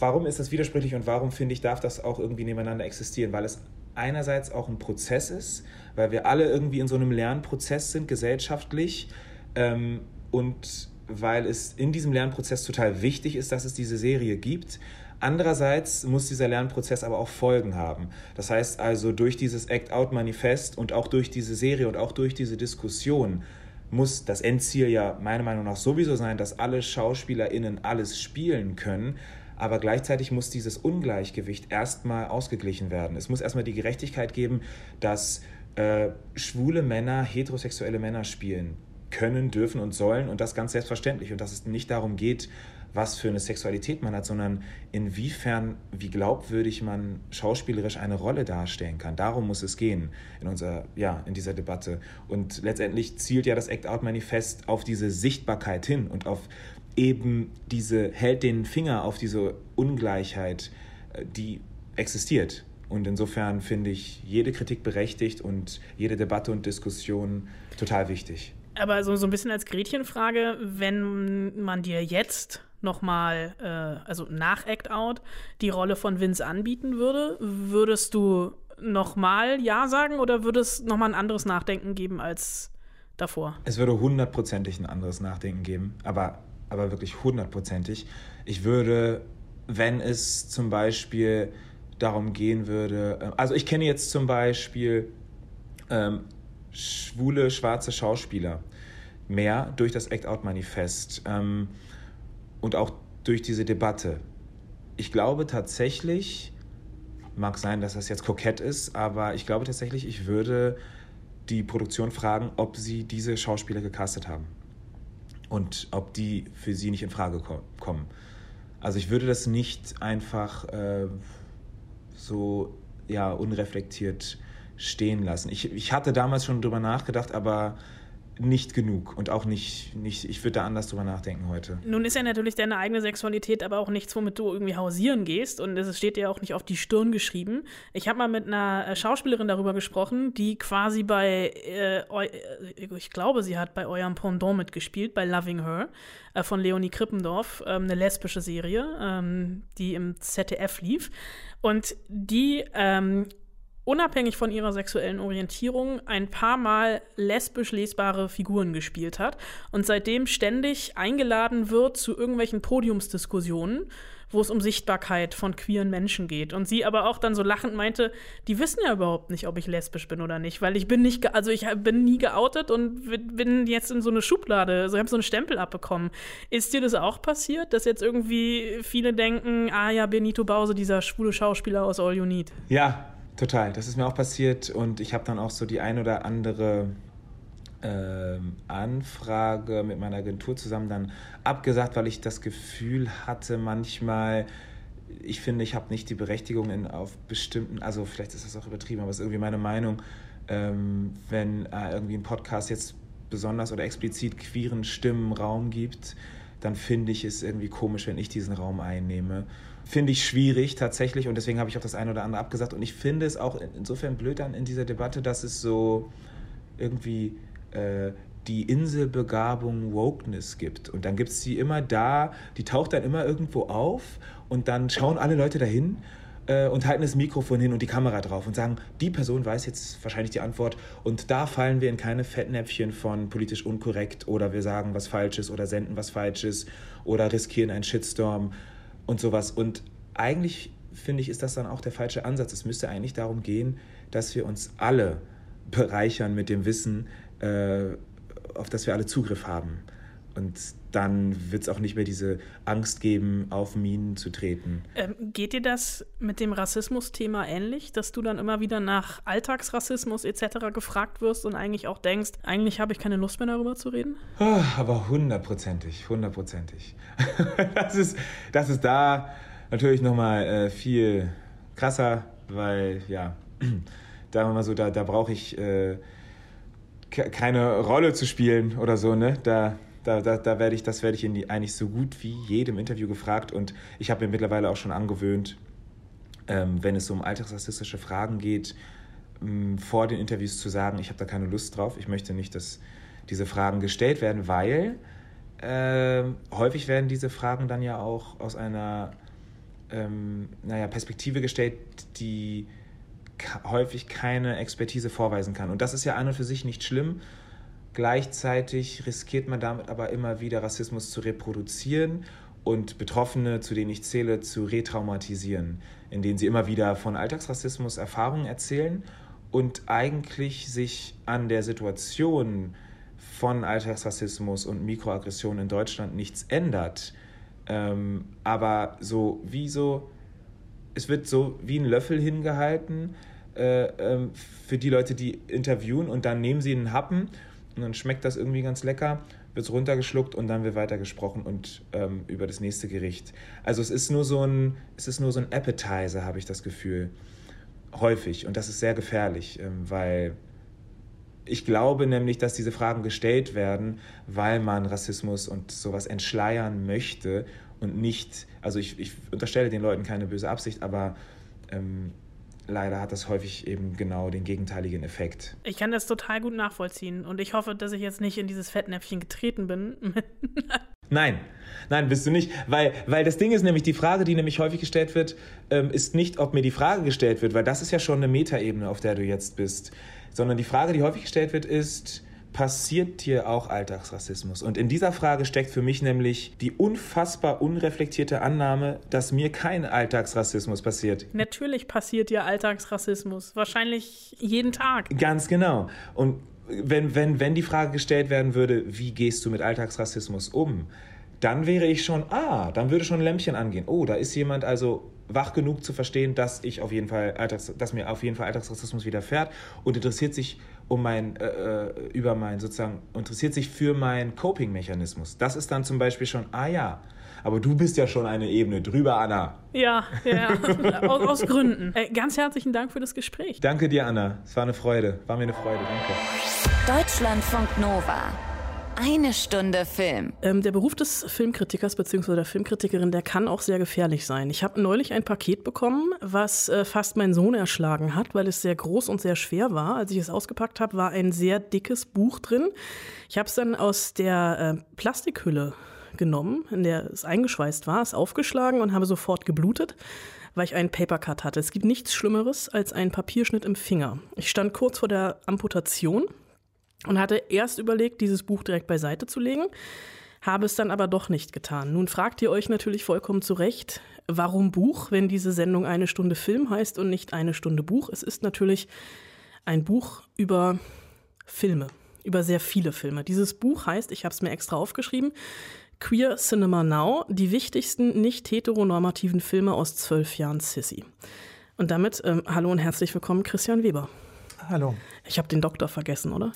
warum ist das widersprüchlich und warum finde ich, darf das auch irgendwie nebeneinander existieren? Weil es einerseits auch ein Prozess ist, weil wir alle irgendwie in so einem Lernprozess sind, gesellschaftlich, ähm, und weil es in diesem Lernprozess total wichtig ist, dass es diese Serie gibt. Andererseits muss dieser Lernprozess aber auch Folgen haben. Das heißt also, durch dieses Act-Out-Manifest und auch durch diese Serie und auch durch diese Diskussion muss das Endziel ja meiner Meinung nach sowieso sein, dass alle SchauspielerInnen alles spielen können. Aber gleichzeitig muss dieses Ungleichgewicht erstmal ausgeglichen werden. Es muss erstmal die Gerechtigkeit geben, dass äh, schwule Männer heterosexuelle Männer spielen können, dürfen und sollen und das ganz selbstverständlich. Und dass es nicht darum geht, was für eine Sexualität man hat, sondern inwiefern, wie glaubwürdig man schauspielerisch eine Rolle darstellen kann. Darum muss es gehen in, unserer, ja, in dieser Debatte. Und letztendlich zielt ja das Act-Out-Manifest auf diese Sichtbarkeit hin und auf eben diese, hält den Finger auf diese Ungleichheit, äh, die existiert. Und insofern finde ich jede Kritik berechtigt und jede Debatte und Diskussion total wichtig. Aber so, so ein bisschen als Gretchenfrage, wenn man dir jetzt nochmal, äh, also nach Act Out, die Rolle von Vince anbieten würde, würdest du nochmal Ja sagen oder würde es nochmal ein anderes Nachdenken geben als davor? Es würde hundertprozentig ein anderes Nachdenken geben, aber, aber wirklich hundertprozentig. Ich würde, wenn es zum Beispiel darum gehen würde, äh, also ich kenne jetzt zum Beispiel ähm, schwule, schwarze Schauspieler mehr durch das Act-Out-Manifest. Ähm, und auch durch diese Debatte. Ich glaube tatsächlich, mag sein, dass das jetzt kokett ist, aber ich glaube tatsächlich, ich würde die Produktion fragen, ob sie diese Schauspieler gecastet haben und ob die für sie nicht in Frage kommen. Also ich würde das nicht einfach äh, so ja, unreflektiert stehen lassen. Ich, ich hatte damals schon drüber nachgedacht, aber nicht genug und auch nicht, nicht ich würde da anders drüber nachdenken heute. Nun ist ja natürlich deine eigene Sexualität aber auch nichts, womit du irgendwie hausieren gehst und es steht dir auch nicht auf die Stirn geschrieben. Ich habe mal mit einer äh, Schauspielerin darüber gesprochen, die quasi bei, äh, äh, ich glaube, sie hat bei eurem Pendant mitgespielt, bei Loving Her äh, von Leonie Krippendorf, ähm, eine lesbische Serie, ähm, die im ZDF lief. Und die ähm, unabhängig von ihrer sexuellen Orientierung ein paar Mal lesbisch lesbare Figuren gespielt hat und seitdem ständig eingeladen wird zu irgendwelchen Podiumsdiskussionen, wo es um Sichtbarkeit von queeren Menschen geht. Und sie aber auch dann so lachend meinte, die wissen ja überhaupt nicht, ob ich lesbisch bin oder nicht, weil ich bin nicht, also ich bin nie geoutet und bin jetzt in so eine Schublade, also ich habe so einen Stempel abbekommen. Ist dir das auch passiert, dass jetzt irgendwie viele denken, ah ja, Benito Bause, dieser schwule Schauspieler aus All You Need? Ja, Total, das ist mir auch passiert und ich habe dann auch so die ein oder andere ähm, Anfrage mit meiner Agentur zusammen dann abgesagt, weil ich das Gefühl hatte, manchmal, ich finde, ich habe nicht die Berechtigung in, auf bestimmten, also vielleicht ist das auch übertrieben, aber es ist irgendwie meine Meinung, ähm, wenn äh, irgendwie ein Podcast jetzt besonders oder explizit queeren Stimmen Raum gibt, dann finde ich es irgendwie komisch, wenn ich diesen Raum einnehme finde ich schwierig tatsächlich und deswegen habe ich auch das eine oder andere abgesagt. Und ich finde es auch insofern blöd dann in dieser Debatte, dass es so irgendwie äh, die Inselbegabung Wokeness gibt. Und dann gibt es die immer da, die taucht dann immer irgendwo auf und dann schauen alle Leute dahin äh, und halten das Mikrofon hin und die Kamera drauf und sagen, die Person weiß jetzt wahrscheinlich die Antwort und da fallen wir in keine Fettnäpfchen von politisch unkorrekt oder wir sagen was Falsches oder senden was Falsches oder riskieren einen Shitstorm und sowas. Und eigentlich finde ich, ist das dann auch der falsche Ansatz. Es müsste eigentlich darum gehen, dass wir uns alle bereichern mit dem Wissen, äh, auf das wir alle Zugriff haben. Und dann wird es auch nicht mehr diese Angst geben, auf Minen zu treten. Ähm, geht dir das mit dem Rassismus-Thema ähnlich, dass du dann immer wieder nach Alltagsrassismus etc. gefragt wirst und eigentlich auch denkst, eigentlich habe ich keine Lust mehr darüber zu reden? Oh, aber hundertprozentig, hundertprozentig. [LAUGHS] das, ist, das ist da natürlich nochmal äh, viel krasser, weil, ja, [CLEARS THROAT] da mal so, da, da brauche ich äh, keine Rolle zu spielen oder so, ne? Da da, da, da werde ich, das werde ich in die, eigentlich so gut wie jedem Interview gefragt. Und ich habe mir mittlerweile auch schon angewöhnt, ähm, wenn es um alltagsrassistische Fragen geht, ähm, vor den Interviews zu sagen, ich habe da keine Lust drauf, ich möchte nicht, dass diese Fragen gestellt werden, weil äh, häufig werden diese Fragen dann ja auch aus einer ähm, naja, Perspektive gestellt, die häufig keine Expertise vorweisen kann. Und das ist ja an und für sich nicht schlimm, Gleichzeitig riskiert man damit aber immer wieder Rassismus zu reproduzieren und Betroffene, zu denen ich zähle, zu retraumatisieren, indem sie immer wieder von Alltagsrassismus Erfahrungen erzählen und eigentlich sich an der Situation von Alltagsrassismus und Mikroaggression in Deutschland nichts ändert. Ähm, aber so wie so, es wird so wie ein Löffel hingehalten äh, ähm, für die Leute, die interviewen und dann nehmen sie einen Happen und dann schmeckt das irgendwie ganz lecker, wird es runtergeschluckt und dann wird weiter gesprochen und ähm, über das nächste Gericht. Also es ist nur so ein, es ist nur so ein Appetizer, habe ich das Gefühl. Häufig. Und das ist sehr gefährlich, ähm, weil ich glaube nämlich, dass diese Fragen gestellt werden, weil man Rassismus und sowas entschleiern möchte und nicht, also ich, ich unterstelle den Leuten keine böse Absicht, aber ähm, leider hat das häufig eben genau den gegenteiligen Effekt. Ich kann das total gut nachvollziehen und ich hoffe, dass ich jetzt nicht in dieses Fettnäpfchen getreten bin. [LAUGHS] Nein, nein, bist du nicht. Weil, weil das Ding ist nämlich, die Frage, die nämlich häufig gestellt wird, ähm, ist nicht, ob mir die Frage gestellt wird, weil das ist ja schon eine Metaebene, auf der du jetzt bist, sondern die Frage, die häufig gestellt wird, ist, passiert hier auch Alltagsrassismus? Und in dieser Frage steckt für mich nämlich die unfassbar unreflektierte Annahme, dass mir kein Alltagsrassismus passiert. Natürlich passiert dir Alltagsrassismus. Wahrscheinlich jeden Tag. Ganz genau. Und wenn, wenn, wenn die Frage gestellt werden würde, wie gehst du mit Alltagsrassismus um, dann wäre ich schon, ah, dann würde schon ein Lämpchen angehen. Oh, da ist jemand also wach genug zu verstehen, dass ich auf jeden Fall Alltags, dass mir auf jeden Fall Alltagsrassismus widerfährt und interessiert sich um mein, äh, äh, über mein sozusagen, interessiert sich für meinen Coping-Mechanismus. Das ist dann zum Beispiel schon, ah ja, aber du bist ja schon eine Ebene drüber, Anna. Ja, ja, aus, [LAUGHS] aus Gründen. Äh, ganz herzlichen Dank für das Gespräch. Danke dir, Anna. Es war eine Freude. War mir eine Freude. Danke. Deutschlandfunk Nova. Eine Stunde Film. Ähm, der Beruf des Filmkritikers bzw. der Filmkritikerin, der kann auch sehr gefährlich sein. Ich habe neulich ein Paket bekommen, was äh, fast meinen Sohn erschlagen hat, weil es sehr groß und sehr schwer war. Als ich es ausgepackt habe, war ein sehr dickes Buch drin. Ich habe es dann aus der äh, Plastikhülle genommen, in der es eingeschweißt war, es aufgeschlagen und habe sofort geblutet weil ich einen Papercut hatte. Es gibt nichts Schlimmeres als einen Papierschnitt im Finger. Ich stand kurz vor der Amputation und hatte erst überlegt, dieses Buch direkt beiseite zu legen, habe es dann aber doch nicht getan. Nun fragt ihr euch natürlich vollkommen zu Recht, warum Buch, wenn diese Sendung eine Stunde Film heißt und nicht eine Stunde Buch. Es ist natürlich ein Buch über Filme, über sehr viele Filme. Dieses Buch heißt, ich habe es mir extra aufgeschrieben, Queer Cinema Now, die wichtigsten nicht heteronormativen Filme aus zwölf Jahren Sissy. Und damit ähm, hallo und herzlich willkommen, Christian Weber. Hallo. Ich habe den Doktor vergessen, oder?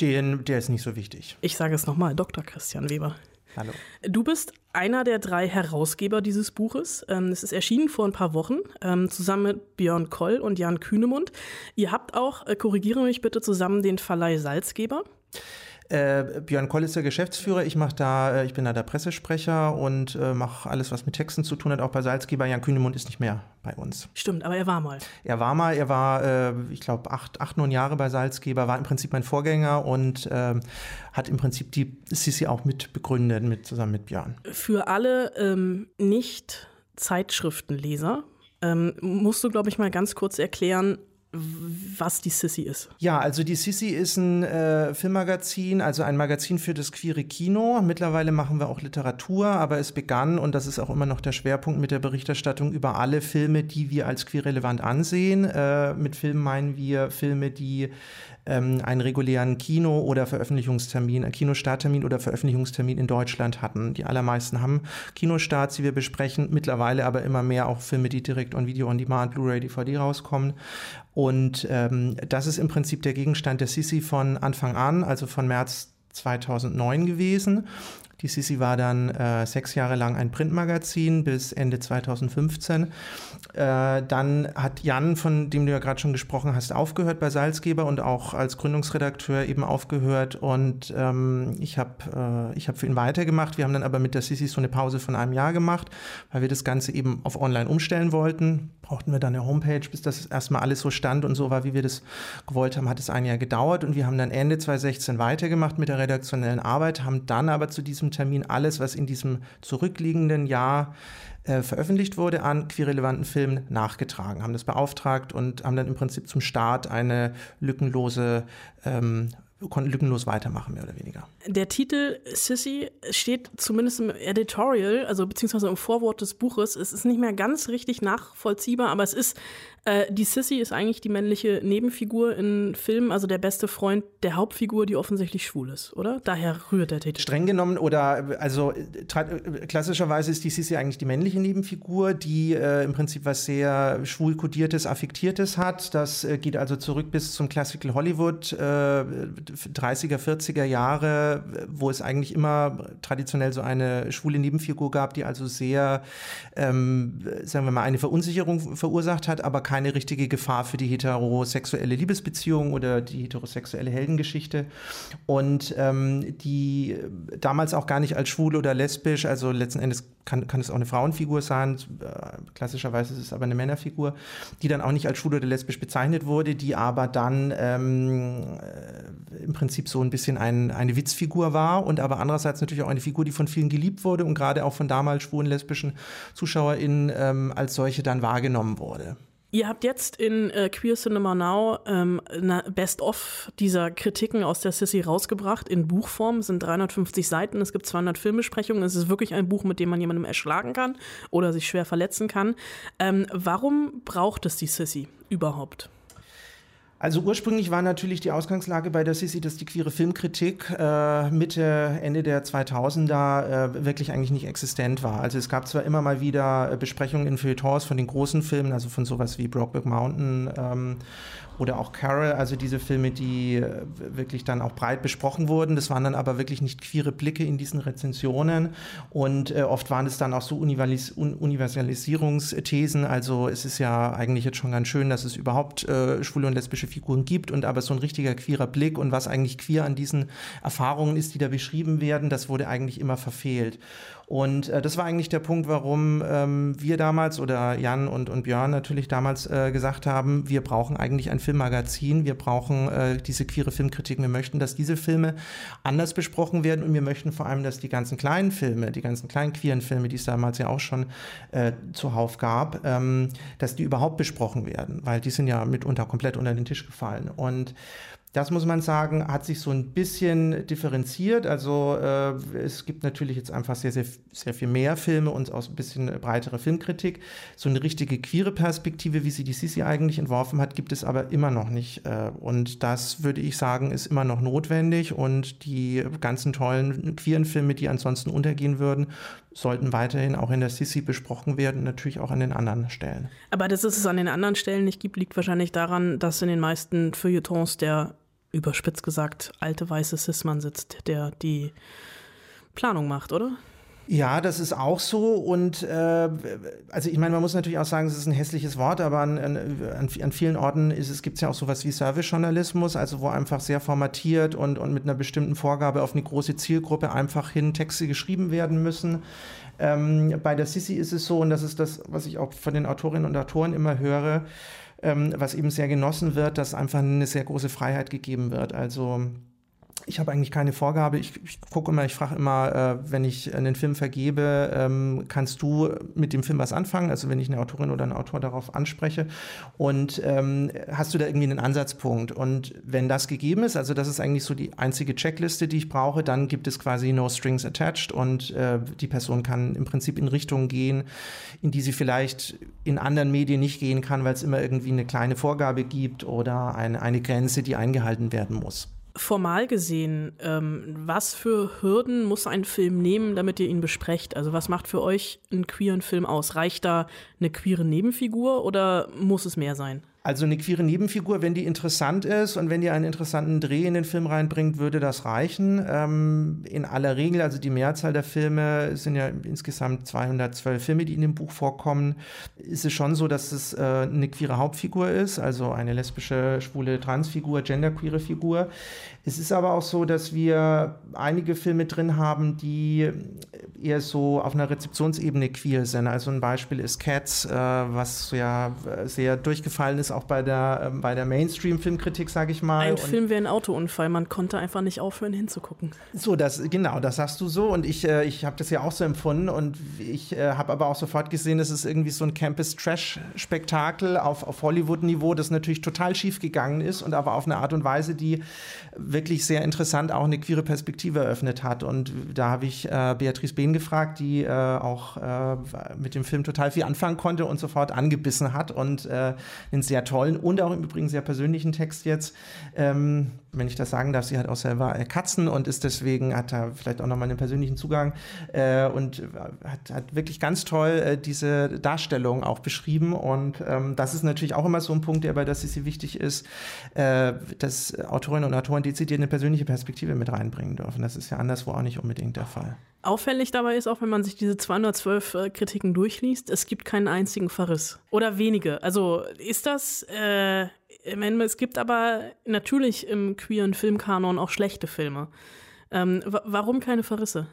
Den, der ist nicht so wichtig. Ich sage es nochmal, Dr. Christian Weber. Hallo. Du bist einer der drei Herausgeber dieses Buches. Ähm, es ist erschienen vor ein paar Wochen, ähm, zusammen mit Björn Koll und Jan Kühnemund. Ihr habt auch, äh, korrigiere mich bitte, zusammen den Verleih Salzgeber. Äh, Björn Koll ist der Geschäftsführer. Ich mache da, äh, ich bin da der Pressesprecher und äh, mache alles, was mit Texten zu tun hat, auch bei Salzgeber. Jan Kühnemund ist nicht mehr bei uns. Stimmt, aber er war mal. Er war mal, er war, äh, ich glaube, acht, acht, neun Jahre bei Salzgeber, war im Prinzip mein Vorgänger und ähm, hat im Prinzip die Sissi auch mit begründet, mit, zusammen mit Björn. Für alle ähm, Nicht-Zeitschriftenleser ähm, musst du, glaube ich, mal ganz kurz erklären, was die Sissy ist. Ja, also die Sissy ist ein äh, Filmmagazin, also ein Magazin für das queere Kino. Mittlerweile machen wir auch Literatur, aber es begann, und das ist auch immer noch der Schwerpunkt, mit der Berichterstattung über alle Filme, die wir als queer-relevant ansehen. Äh, mit Filmen meinen wir Filme, die ähm, einen regulären Kino- oder Veröffentlichungstermin, einen Kinostarttermin oder Veröffentlichungstermin in Deutschland hatten. Die allermeisten haben Kinostarts, die wir besprechen, mittlerweile aber immer mehr auch Filme, die direkt on Video, on Demand, Blu-ray, DVD rauskommen. Und ähm, das ist im Prinzip der Gegenstand der Sisi von Anfang an, also von März 2009 gewesen. Die Sisi war dann äh, sechs Jahre lang ein Printmagazin bis Ende 2015. Äh, dann hat Jan, von dem du ja gerade schon gesprochen hast, aufgehört bei Salzgeber und auch als Gründungsredakteur eben aufgehört. Und ähm, ich habe äh, hab für ihn weitergemacht. Wir haben dann aber mit der Sisi so eine Pause von einem Jahr gemacht, weil wir das Ganze eben auf online umstellen wollten. Brauchten wir dann eine Homepage, bis das erstmal alles so stand und so war, wie wir das gewollt haben, hat es ein Jahr gedauert. Und wir haben dann Ende 2016 weitergemacht mit der redaktionellen Arbeit, haben dann aber zu diesem Termin alles, was in diesem zurückliegenden Jahr äh, veröffentlicht wurde, an queerrelevanten Filmen nachgetragen, haben das beauftragt und haben dann im Prinzip zum Start eine lückenlose ähm, konnten lückenlos weitermachen, mehr oder weniger. Der Titel Sissy steht zumindest im Editorial, also beziehungsweise im Vorwort des Buches. Es ist nicht mehr ganz richtig nachvollziehbar, aber es ist äh, die Sissy ist eigentlich die männliche Nebenfigur in Filmen, also der beste Freund der Hauptfigur, die offensichtlich schwul ist, oder? Daher rührt der Titel. Streng genommen oder also klassischerweise ist die Sissy eigentlich die männliche Nebenfigur, die äh, im Prinzip was sehr schwul kodiertes, affektiertes hat. Das äh, geht also zurück bis zum Classical Hollywood, äh, 30er, 40er Jahre, wo es eigentlich immer traditionell so eine schwule Nebenfigur gab, die also sehr, ähm, sagen wir mal, eine Verunsicherung verursacht hat, aber keine richtige Gefahr für die heterosexuelle Liebesbeziehung oder die heterosexuelle Heldengeschichte. Und ähm, die damals auch gar nicht als schwul oder lesbisch, also letzten Endes kann, kann es auch eine Frauenfigur sein, äh, klassischerweise ist es aber eine Männerfigur, die dann auch nicht als schwul oder lesbisch bezeichnet wurde, die aber dann ähm, äh, im Prinzip so ein bisschen ein, eine Witzfigur war und aber andererseits natürlich auch eine Figur, die von vielen geliebt wurde und gerade auch von damals schwulen lesbischen ZuschauerInnen ähm, als solche dann wahrgenommen wurde. Ihr habt jetzt in äh, Queer Cinema Now ähm, Best-of dieser Kritiken aus der Sissy rausgebracht in Buchform. Es sind 350 Seiten, es gibt 200 Filmbesprechungen. Es ist wirklich ein Buch, mit dem man jemandem erschlagen kann oder sich schwer verletzen kann. Ähm, warum braucht es die Sissy überhaupt? Also ursprünglich war natürlich die Ausgangslage bei der Sissi, dass die queere Filmkritik äh, Mitte, Ende der 2000er äh, wirklich eigentlich nicht existent war. Also es gab zwar immer mal wieder Besprechungen in Feuilletons von den großen Filmen, also von sowas wie Brokeback Mountain ähm, oder auch Carol, also diese Filme, die äh, wirklich dann auch breit besprochen wurden. Das waren dann aber wirklich nicht queere Blicke in diesen Rezensionen und äh, oft waren es dann auch so Universalis Universalisierungsthesen. Also es ist ja eigentlich jetzt schon ganz schön, dass es überhaupt äh, schwule und lesbische Figuren gibt und aber so ein richtiger queerer Blick und was eigentlich queer an diesen Erfahrungen ist, die da beschrieben werden, das wurde eigentlich immer verfehlt. Und äh, das war eigentlich der Punkt, warum ähm, wir damals oder Jan und, und Björn natürlich damals äh, gesagt haben, wir brauchen eigentlich ein Filmmagazin, wir brauchen äh, diese queere Filmkritik, wir möchten, dass diese Filme anders besprochen werden. Und wir möchten vor allem, dass die ganzen kleinen Filme, die ganzen kleinen queeren Filme, die es damals ja auch schon äh, zuhauf gab, ähm, dass die überhaupt besprochen werden, weil die sind ja mitunter komplett unter den Tisch gefallen. Und das muss man sagen, hat sich so ein bisschen differenziert. Also äh, es gibt natürlich jetzt einfach sehr, sehr, sehr viel mehr Filme und auch ein bisschen breitere Filmkritik. So eine richtige queere Perspektive, wie sie die Sisi eigentlich entworfen hat, gibt es aber immer noch nicht. Äh, und das würde ich sagen, ist immer noch notwendig. Und die ganzen tollen queeren Filme, die ansonsten untergehen würden, sollten weiterhin auch in der Sisi besprochen werden, natürlich auch an den anderen Stellen. Aber dass es es an den anderen Stellen nicht gibt, liegt wahrscheinlich daran, dass in den meisten Feuilletons der überspitzt gesagt, alte weiße Cis-Mann sitzt, der die Planung macht, oder? Ja, das ist auch so. Und äh, also ich meine, man muss natürlich auch sagen, es ist ein hässliches Wort, aber an, an, an vielen Orten gibt es ja auch sowas wie Service-Journalismus, also wo einfach sehr formatiert und, und mit einer bestimmten Vorgabe auf eine große Zielgruppe einfach hin Texte geschrieben werden müssen. Ähm, bei der Sissi ist es so, und das ist das, was ich auch von den Autorinnen und Autoren immer höre, ähm, was eben sehr genossen wird, dass einfach eine sehr große Freiheit gegeben wird. Also ich habe eigentlich keine Vorgabe. Ich, ich gucke immer, ich frage immer, äh, wenn ich einen Film vergebe, ähm, kannst du mit dem Film was anfangen? Also wenn ich eine Autorin oder einen Autor darauf anspreche. Und ähm, hast du da irgendwie einen Ansatzpunkt? Und wenn das gegeben ist, also das ist eigentlich so die einzige Checkliste, die ich brauche, dann gibt es quasi no strings attached und äh, die Person kann im Prinzip in Richtungen gehen, in die sie vielleicht in anderen Medien nicht gehen kann, weil es immer irgendwie eine kleine Vorgabe gibt oder eine, eine Grenze, die eingehalten werden muss formal gesehen, ähm, was für Hürden muss ein Film nehmen, damit ihr ihn besprecht? Also was macht für euch einen queeren Film aus? Reicht da eine queere Nebenfigur oder muss es mehr sein? Also eine queere Nebenfigur, wenn die interessant ist und wenn die einen interessanten Dreh in den Film reinbringt, würde das reichen. Ähm, in aller Regel, also die Mehrzahl der Filme sind ja insgesamt 212 Filme, die in dem Buch vorkommen, ist es schon so, dass es äh, eine queere Hauptfigur ist, also eine lesbische, schwule Transfigur, genderqueere Figur. Es ist aber auch so, dass wir einige Filme drin haben, die eher so auf einer Rezeptionsebene queer sind. Also ein Beispiel ist Cats, äh, was ja sehr durchgefallen ist auch bei der, bei der Mainstream-Filmkritik, sage ich mal. Ein Und Film wäre ein Autounfall, man konnte einfach nicht aufhören hinzugucken. So, das, genau, das sagst du so. Und ich, äh, ich habe das ja auch so empfunden. Und ich äh, habe aber auch sofort gesehen, dass es irgendwie so ein Campus-Trash-Spektakel auf, auf Hollywood-Niveau, das natürlich total schief gegangen ist und aber auf eine Art und Weise, die wirklich sehr interessant auch eine queere Perspektive eröffnet hat. Und da habe ich äh, Beatrice Behn gefragt, die äh, auch äh, mit dem Film total viel anfangen konnte und sofort angebissen hat und äh, einen sehr tollen und auch im Übrigen sehr persönlichen Text jetzt, ähm, wenn ich das sagen darf, sie hat auch selber äh, Katzen und ist deswegen, hat da vielleicht auch nochmal einen persönlichen Zugang äh, und hat, hat wirklich ganz toll diese Darstellung auch beschrieben und ähm, das ist natürlich auch immer so ein Punkt, der bei der Sissi wichtig ist, dass Autorinnen und Autoren dezidiert eine persönliche Perspektive mit reinbringen dürfen. Das ist ja anderswo auch nicht unbedingt der Fall. Auffällig dabei ist auch, wenn man sich diese 212 äh, Kritiken durchliest, es gibt keinen einzigen Verriss. Oder wenige. Also ist das, äh, es gibt aber natürlich im queeren Filmkanon auch schlechte Filme. Ähm, wa- warum keine Verrisse?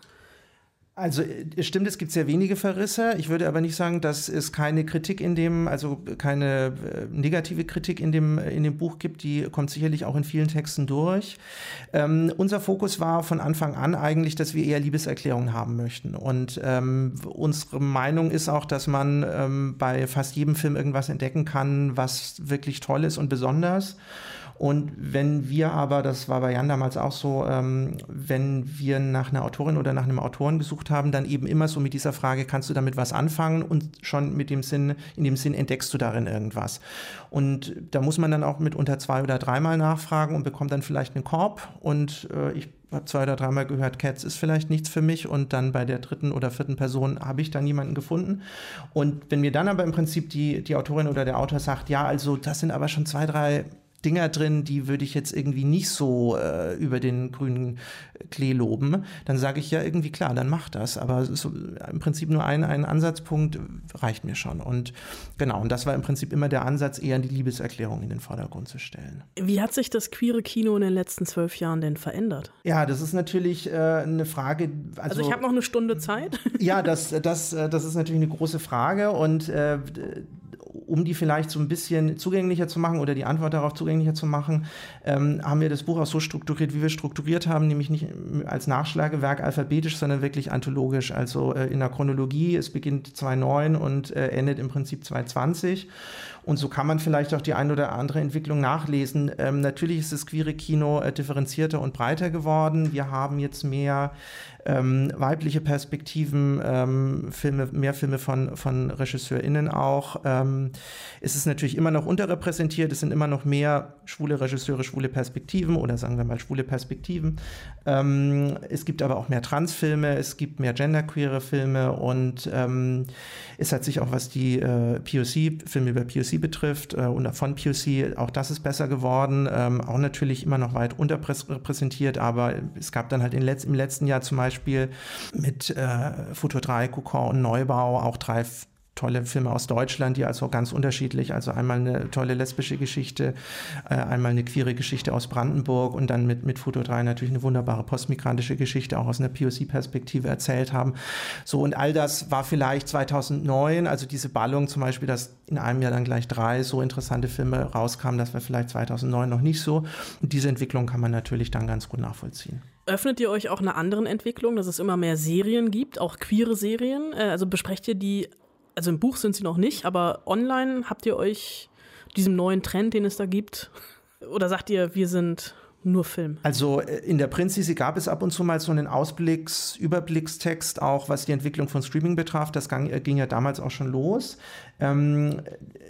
Also es stimmt, es gibt sehr wenige Verrisse. Ich würde aber nicht sagen, dass es keine Kritik in dem, also keine äh, negative Kritik in dem, in dem Buch gibt. Die kommt sicherlich auch in vielen Texten durch. Ähm, unser Fokus war von Anfang an eigentlich, dass wir eher Liebeserklärungen haben möchten. Und ähm, unsere Meinung ist auch, dass man ähm, bei fast jedem Film irgendwas entdecken kann, was wirklich toll ist und besonders. Und wenn wir aber, das war bei Jan damals auch so, ähm, wenn wir nach einer Autorin oder nach einem Autoren gesucht haben, dann eben immer so mit dieser Frage, kannst du damit was anfangen? Und schon mit dem Sinn, in dem Sinn entdeckst du darin irgendwas. Und da muss man dann auch mitunter zwei oder dreimal nachfragen und bekommt dann vielleicht einen Korb. Und äh, ich habe zwei oder dreimal gehört, Cats ist vielleicht nichts für mich. Und dann bei der dritten oder vierten Person habe ich dann jemanden gefunden. Und wenn mir dann aber im Prinzip die, die Autorin oder der Autor sagt, ja, also das sind aber schon zwei, drei Dinger drin, die würde ich jetzt irgendwie nicht so äh, über den grünen Klee loben, dann sage ich ja irgendwie klar, dann mach das. Aber so, im Prinzip nur ein, ein Ansatzpunkt reicht mir schon. Und genau, und das war im Prinzip immer der Ansatz, eher die Liebeserklärung in den Vordergrund zu stellen. Wie hat sich das queere Kino in den letzten zwölf Jahren denn verändert? Ja, das ist natürlich äh, eine Frage. Also, ich habe noch eine Stunde Zeit. Ja, das, das, äh, das ist natürlich eine große Frage und äh, um die vielleicht so ein bisschen zugänglicher zu machen oder die Antwort darauf zugänglicher zu machen, ähm, haben wir das Buch auch so strukturiert, wie wir strukturiert haben, nämlich nicht als Nachschlagewerk alphabetisch, sondern wirklich anthologisch, also äh, in der Chronologie. Es beginnt 2009 und äh, endet im Prinzip 2020. Und so kann man vielleicht auch die ein oder andere Entwicklung nachlesen. Ähm, natürlich ist das queere Kino äh, differenzierter und breiter geworden. Wir haben jetzt mehr ähm, weibliche Perspektiven, ähm, Filme, mehr Filme von, von RegisseurInnen auch. Ähm, es ist natürlich immer noch unterrepräsentiert, es sind immer noch mehr schwule Regisseure, schwule Perspektiven oder sagen wir mal schwule Perspektiven. Ähm, es gibt aber auch mehr Transfilme, es gibt mehr genderqueere Filme und ähm, es hat sich auch, was die äh, POC, Filme über POC betrifft äh, und von POC, auch das ist besser geworden. Ähm, auch natürlich immer noch weit unterrepräsentiert, aber es gab dann halt in Letz im letzten Jahr zum Beispiel mit äh, Futur 3, Kokon und Neubau auch drei tolle Filme aus Deutschland, die also ganz unterschiedlich, also einmal eine tolle lesbische Geschichte, äh, einmal eine queere Geschichte aus Brandenburg und dann mit, mit Foto 3 natürlich eine wunderbare postmigrantische Geschichte auch aus einer POC-Perspektive erzählt haben. So, und all das war vielleicht 2009, also diese Ballung zum Beispiel, dass in einem Jahr dann gleich drei so interessante Filme rauskamen, das war vielleicht 2009 noch nicht so. Und diese Entwicklung kann man natürlich dann ganz gut nachvollziehen. Öffnet ihr euch auch einer anderen Entwicklung, dass es immer mehr Serien gibt, auch queere Serien? Äh, Also besprecht ihr die also im Buch sind sie noch nicht, aber online habt ihr euch diesem neuen Trend, den es da gibt, [LAUGHS] oder sagt ihr, wir sind nur Film? Also in der Prinzisi gab es ab und zu mal so einen Ausblicks-, Überblickstext, auch was die Entwicklung von Streaming betraf. Das ging, ging ja damals auch schon los. Ähm,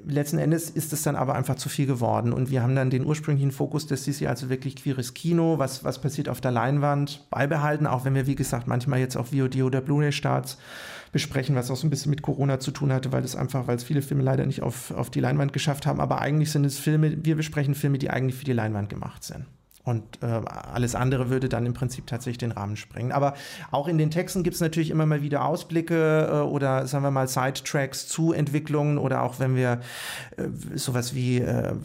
letzten Endes ist es dann aber einfach zu viel geworden und wir haben dann den ursprünglichen Fokus des Sisi, also wirklich queeres Kino, was, was passiert auf der Leinwand, beibehalten, auch wenn wir, wie gesagt, manchmal jetzt auch VOD oder Blu-ray-Starts besprechen, was auch so ein bisschen mit Corona zu tun hatte, weil das einfach, weil es viele Filme leider nicht auf, auf die Leinwand geschafft haben. Aber eigentlich sind es Filme, wir besprechen Filme, die eigentlich für die Leinwand gemacht sind. Und äh, alles andere würde dann im Prinzip tatsächlich den Rahmen sprengen. Aber auch in den Texten gibt es natürlich immer mal wieder Ausblicke äh, oder sagen wir mal Sidetracks zu Entwicklungen oder auch wenn wir äh, sowas wie äh,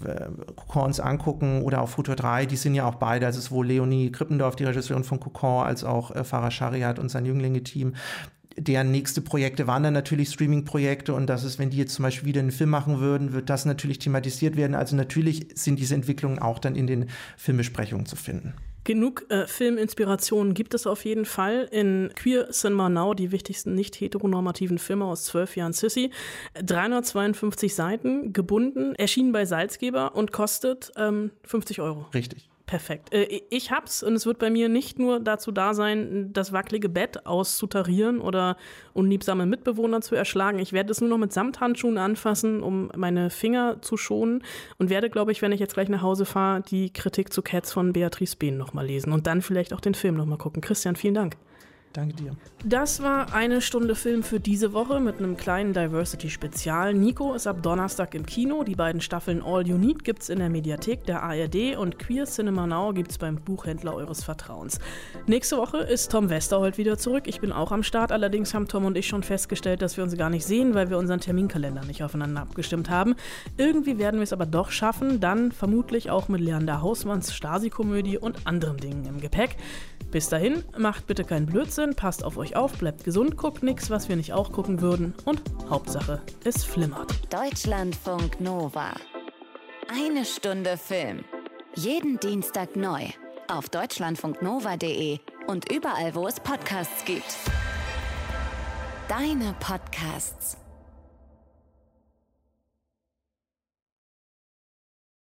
Kokons angucken oder auch Futur 3, die sind ja auch beide, also sowohl Leonie Krippendorf, die Regisseurin von Kokon, als auch äh, Farah Shariat und sein Jünglinge-Team deren nächste Projekte waren dann natürlich Streaming-Projekte und das ist, wenn die jetzt zum Beispiel wieder einen Film machen würden, wird das natürlich thematisiert werden. Also natürlich sind diese Entwicklungen auch dann in den Filmbesprechungen zu finden. Genug äh, Filminspirationen gibt es auf jeden Fall in Queer Cinema Now, die wichtigsten nicht heteronormativen Filme aus zwölf Jahren Sissy. 352 Seiten, gebunden, erschienen bei Salzgeber und kostet ähm, 50 Euro. Richtig. Perfekt. Äh, ich hab's und es wird bei mir nicht nur dazu da sein, das wackelige Bett auszutarieren oder unliebsame Mitbewohner zu erschlagen. Ich werde es nur noch mit Samthandschuhen anfassen, um meine Finger zu schonen und werde, glaube ich, wenn ich jetzt gleich nach Hause fahre, die Kritik zu Cats von Beatrice Behn nochmal lesen und dann vielleicht auch den Film nochmal gucken. Christian, vielen Dank. Danke dir. Das war eine Stunde Film für diese Woche mit einem kleinen Diversity-Spezial. Nico ist ab Donnerstag im Kino. Die beiden Staffeln All You Need gibt's in der Mediathek der ARD und Queer Cinema Now gibt's beim Buchhändler eures Vertrauens. Nächste Woche ist Tom Westerholt wieder zurück. Ich bin auch am Start. Allerdings haben Tom und ich schon festgestellt, dass wir uns gar nicht sehen, weil wir unseren Terminkalender nicht aufeinander abgestimmt haben. Irgendwie werden wir es aber doch schaffen. Dann vermutlich auch mit Leander Hausmanns Stasi-Komödie und anderen Dingen im Gepäck. Bis dahin, macht bitte keinen Blödsinn, passt auf euch auf, bleibt gesund, guckt nichts, was wir nicht auch gucken würden und Hauptsache, es flimmert. Deutschlandfunk Nova. Eine Stunde Film. Jeden Dienstag neu. Auf deutschlandfunknova.de und überall, wo es Podcasts gibt. Deine Podcasts.